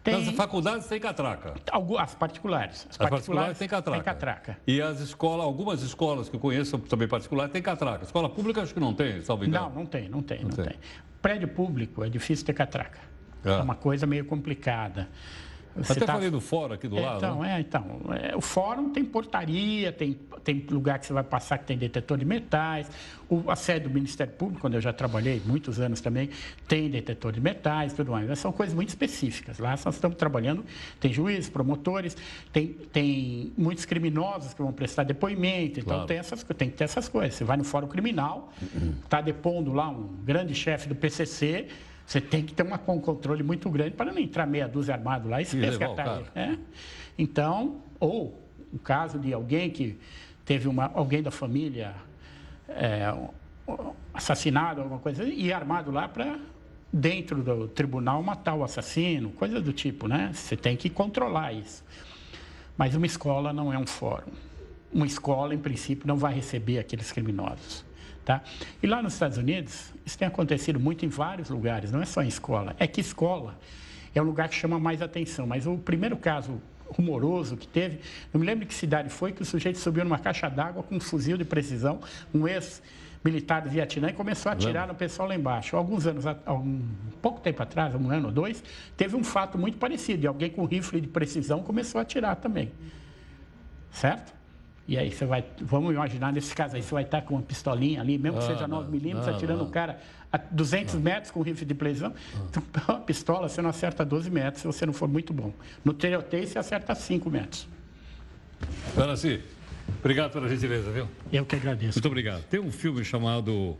Tem... Nas faculdades tem catraca. As particulares. As, as particulares, têm catraca. Tem catraca. E as escolas, algumas escolas que eu conheço também particulares têm catraca. Escola pública acho que não tem, salvo engano. Não, não tem, não tem, não, não tem. tem. Prédio público é difícil ter catraca. É, uma coisa meio complicada. Você Até tá... falei do fórum aqui do é, lado. Então, né? é, então. É, o fórum tem portaria, tem, tem lugar que você vai passar que tem detetor de metais. O, a sede do Ministério Público, onde eu já trabalhei muitos anos também, tem detetor de metais tudo mais. Mas são coisas muito específicas. Lá nós estamos trabalhando, tem juízes, promotores, tem, tem muitos criminosos que vão prestar depoimento. Então claro. tem, essas, tem que ter essas coisas. Você vai no fórum criminal, está depondo lá um grande chefe do PCC você tem que ter uma, um controle muito grande para não entrar meia dúzia armado lá e se resgatar ele. É? Então, ou o caso de alguém que teve uma, alguém da família é, assassinado, alguma coisa, e armado lá para, dentro do tribunal, matar o assassino, coisa do tipo, né? Você tem que controlar isso. Mas uma escola não é um fórum. Uma escola, em princípio, não vai receber aqueles criminosos. Tá? E lá nos Estados Unidos, isso tem acontecido muito em vários lugares, não é só em escola. É que escola é um lugar que chama mais atenção. Mas o primeiro caso rumoroso que teve, não me lembro que cidade foi, que o sujeito subiu numa caixa d'água com um fuzil de precisão, um ex-militar do Vietnã, e começou a atirar no pessoal lá embaixo. Alguns anos, um pouco tempo atrás, um ano ou dois, teve um fato muito parecido, e alguém com rifle de precisão começou a atirar também. Certo? E aí você vai, vamos imaginar nesse caso aí, você vai estar com uma pistolinha ali, mesmo que ah, seja 9 milímetros, atirando não. o cara a 200 não. metros com rifle de precisão. Ah. Uma pistola você não acerta 12 metros se você não for muito bom. No tiroteio você acerta 5 metros. Dona obrigado pela gentileza, viu? Eu que agradeço. Muito obrigado. Tem um filme chamado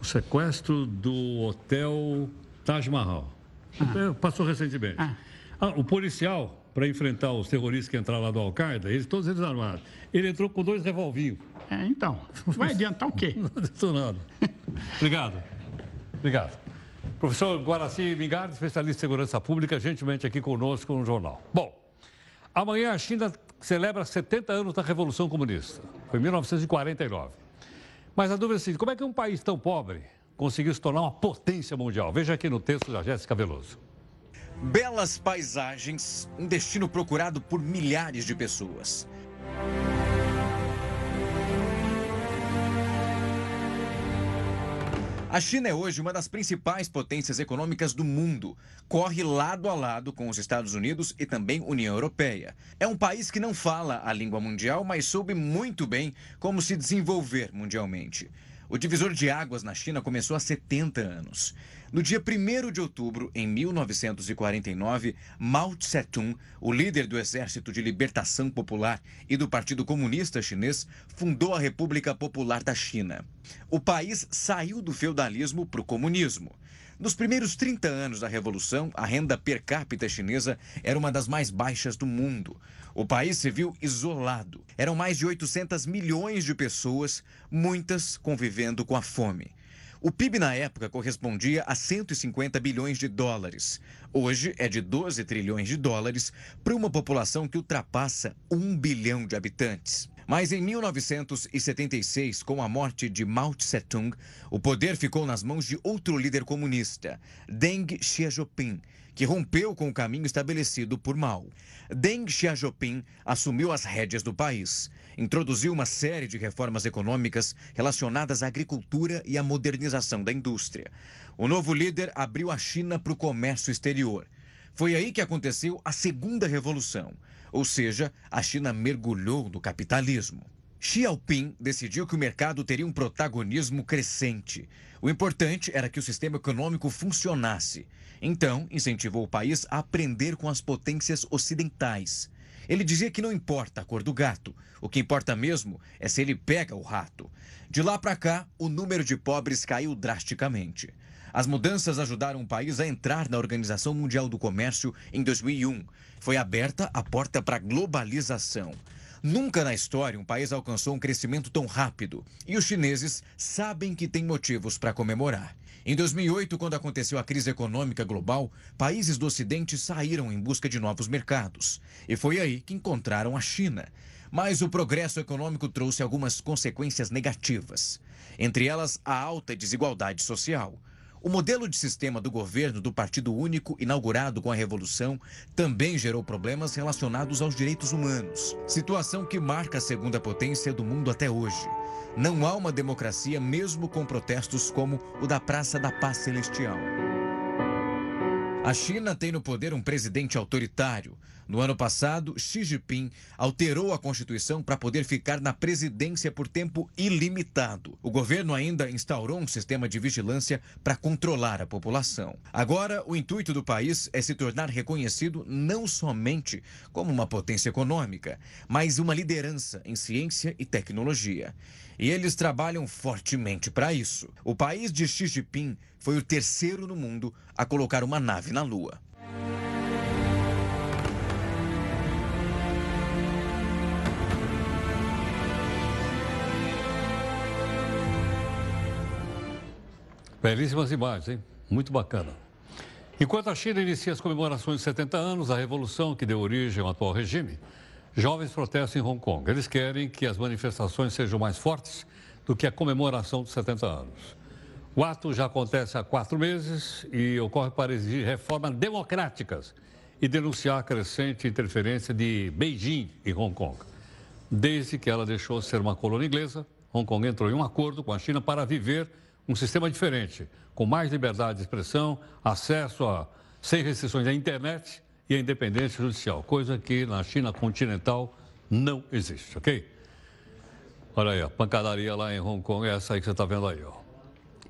O Sequestro do Hotel Taj Mahal. Ah. Passou recentemente. Ah. Ah, o policial para enfrentar os terroristas que entraram lá do Al-Qaeda, eles, todos eles armados. Ele entrou com dois revolvinhos. É, então. Vai adiantar o quê? Não adiantou nada. Obrigado. Obrigado. Professor Guaraci Mingardi, especialista em segurança pública, gentilmente aqui conosco no jornal. Bom, amanhã a China celebra 70 anos da Revolução Comunista. Foi em 1949. Mas a dúvida é a seguinte, como é que um país tão pobre conseguiu se tornar uma potência mundial? Veja aqui no texto da Jéssica Veloso. Belas paisagens, um destino procurado por milhares de pessoas. A China é hoje uma das principais potências econômicas do mundo. Corre lado a lado com os Estados Unidos e também União Europeia. É um país que não fala a língua mundial, mas soube muito bem como se desenvolver mundialmente. O divisor de águas na China começou há 70 anos. No dia 1 de outubro, em 1949, Mao Tse-tung, o líder do Exército de Libertação Popular e do Partido Comunista Chinês, fundou a República Popular da China. O país saiu do feudalismo para o comunismo. Nos primeiros 30 anos da Revolução, a renda per capita chinesa era uma das mais baixas do mundo. O país se viu isolado. Eram mais de 800 milhões de pessoas, muitas convivendo com a fome. O PIB na época correspondia a 150 bilhões de dólares. Hoje é de 12 trilhões de dólares para uma população que ultrapassa 1 bilhão de habitantes. Mas em 1976, com a morte de Mao Tse-tung, o poder ficou nas mãos de outro líder comunista, Deng Xiaoping, que rompeu com o caminho estabelecido por Mao. Deng Xiaoping assumiu as rédeas do país introduziu uma série de reformas econômicas relacionadas à agricultura e à modernização da indústria. O novo líder abriu a China para o comércio exterior. Foi aí que aconteceu a segunda revolução, ou seja, a China mergulhou no capitalismo. Xi Jinping decidiu que o mercado teria um protagonismo crescente. O importante era que o sistema econômico funcionasse. Então, incentivou o país a aprender com as potências ocidentais Ele dizia que não importa a cor do gato, o que importa mesmo é se ele pega o rato. De lá para cá, o número de pobres caiu drasticamente. As mudanças ajudaram o país a entrar na Organização Mundial do Comércio em 2001. Foi aberta a porta para a globalização. Nunca na história um país alcançou um crescimento tão rápido. E os chineses sabem que têm motivos para comemorar. Em 2008, quando aconteceu a crise econômica global, países do Ocidente saíram em busca de novos mercados. E foi aí que encontraram a China. Mas o progresso econômico trouxe algumas consequências negativas. Entre elas, a alta desigualdade social. O modelo de sistema do governo do Partido Único, inaugurado com a Revolução, também gerou problemas relacionados aos direitos humanos, situação que marca a segunda potência do mundo até hoje. Não há uma democracia, mesmo com protestos como o da Praça da Paz Celestial. A China tem no poder um presidente autoritário. No ano passado, Xi Jinping alterou a Constituição para poder ficar na presidência por tempo ilimitado. O governo ainda instaurou um sistema de vigilância para controlar a população. Agora, o intuito do país é se tornar reconhecido não somente como uma potência econômica, mas uma liderança em ciência e tecnologia. E eles trabalham fortemente para isso. O país de Xi Jinping foi o terceiro no mundo a colocar uma nave na Lua. Belíssimas imagens, hein? Muito bacana. Enquanto a China inicia as comemorações de 70 anos da revolução que deu origem ao atual regime, jovens protestam em Hong Kong. Eles querem que as manifestações sejam mais fortes do que a comemoração dos 70 anos. O ato já acontece há quatro meses e ocorre para exigir reformas democráticas e denunciar a crescente interferência de Beijing em Hong Kong. Desde que ela deixou de ser uma colônia inglesa, Hong Kong entrou em um acordo com a China para viver um sistema diferente, com mais liberdade de expressão, acesso a sem restrições à internet e à independência judicial, coisa que na China continental não existe, ok? Olha aí, a pancadaria lá em Hong Kong é essa aí que você está vendo aí, ó.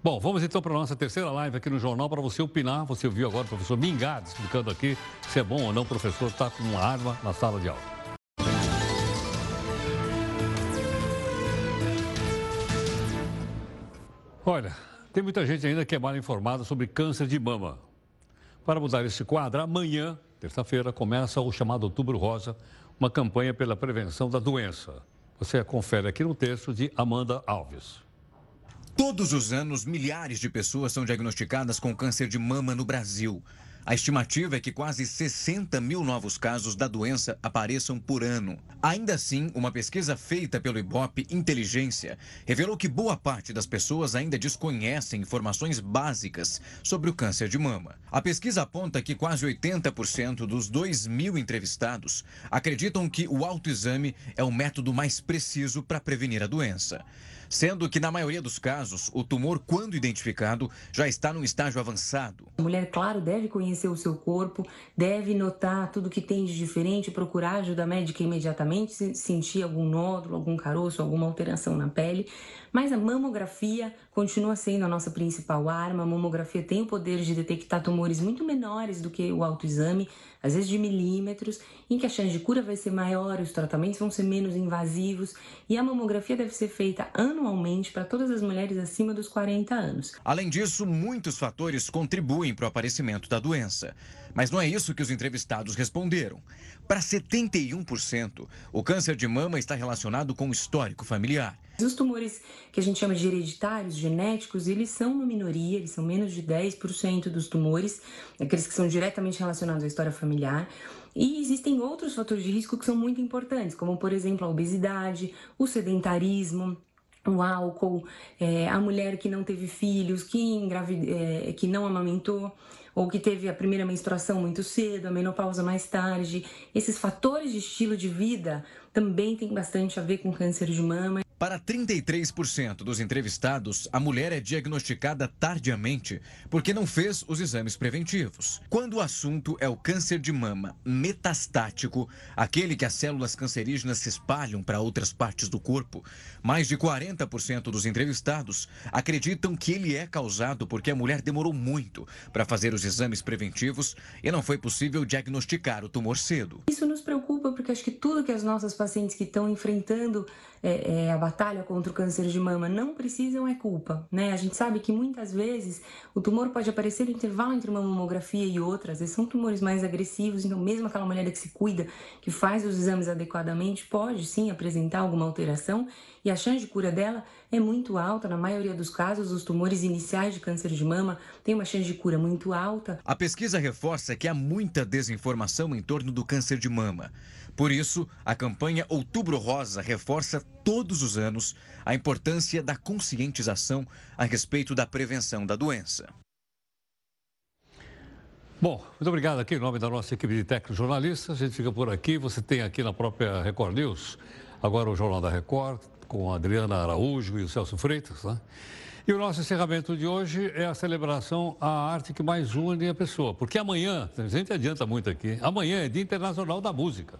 Bom, vamos então para a nossa terceira live aqui no jornal para você opinar. Você ouviu agora o professor Mingado explicando aqui se é bom ou não o professor estar com uma arma na sala de aula. Olha, tem muita gente ainda que é mal informada sobre câncer de mama. Para mudar esse quadro, amanhã, terça-feira, começa o chamado Outubro Rosa, uma campanha pela prevenção da doença. Você confere aqui no texto de Amanda Alves. Todos os anos, milhares de pessoas são diagnosticadas com câncer de mama no Brasil. A estimativa é que quase 60 mil novos casos da doença apareçam por ano. Ainda assim, uma pesquisa feita pelo Ibope Inteligência revelou que boa parte das pessoas ainda desconhecem informações básicas sobre o câncer de mama. A pesquisa aponta que quase 80% dos 2 mil entrevistados acreditam que o autoexame é o método mais preciso para prevenir a doença sendo que, na maioria dos casos, o tumor, quando identificado, já está num estágio avançado. A mulher, claro, deve conhecer o seu corpo, deve notar tudo que tem de diferente, procurar ajuda médica imediatamente, se sentir algum nódulo, algum caroço, alguma alteração na pele. Mas a mamografia continua sendo a nossa principal arma. A mamografia tem o poder de detectar tumores muito menores do que o autoexame, às vezes de milímetros, em que a chance de cura vai ser maior, os tratamentos vão ser menos invasivos e a mamografia deve ser feita anualmente para todas as mulheres acima dos 40 anos. Além disso, muitos fatores contribuem para o aparecimento da doença. Mas não é isso que os entrevistados responderam. Para 71%, o câncer de mama está relacionado com o histórico familiar. Os tumores que a gente chama de hereditários, genéticos, eles são uma minoria, eles são menos de 10% dos tumores, aqueles que são diretamente relacionados à história familiar. E existem outros fatores de risco que são muito importantes, como por exemplo a obesidade, o sedentarismo, o álcool, é, a mulher que não teve filhos, que, engravide, é, que não amamentou ou que teve a primeira menstruação muito cedo, a menopausa mais tarde. Esses fatores de estilo de vida também têm bastante a ver com câncer de mama. Para 33% dos entrevistados, a mulher é diagnosticada tardiamente porque não fez os exames preventivos. Quando o assunto é o câncer de mama metastático, aquele que as células cancerígenas se espalham para outras partes do corpo, mais de 40% dos entrevistados acreditam que ele é causado porque a mulher demorou muito para fazer os exames preventivos e não foi possível diagnosticar o tumor cedo. Isso nos preocupa porque acho que tudo que as nossas pacientes que estão enfrentando é, é, a batalha contra o câncer de mama não precisam é culpa, né? A gente sabe que muitas vezes o tumor pode aparecer no intervalo entre uma mamografia e outra, às vezes são tumores mais agressivos, então mesmo aquela mulher que se cuida, que faz os exames adequadamente, pode sim apresentar alguma alteração e a chance de cura dela é muito alta. Na maioria dos casos, os tumores iniciais de câncer de mama têm uma chance de cura muito alta. A pesquisa reforça que há muita desinformação em torno do câncer de mama. Por isso, a campanha Outubro Rosa reforça todos os anos a importância da conscientização a respeito da prevenção da doença. Bom, muito obrigado aqui em nome da nossa equipe de técnicos jornalistas. A gente fica por aqui. Você tem aqui na própria Record News, agora o Jornal da Record, com a Adriana Araújo e o Celso Freitas, né? E o nosso encerramento de hoje é a celebração à arte que mais une a pessoa. Porque amanhã, a gente adianta muito aqui, amanhã é Dia Internacional da Música.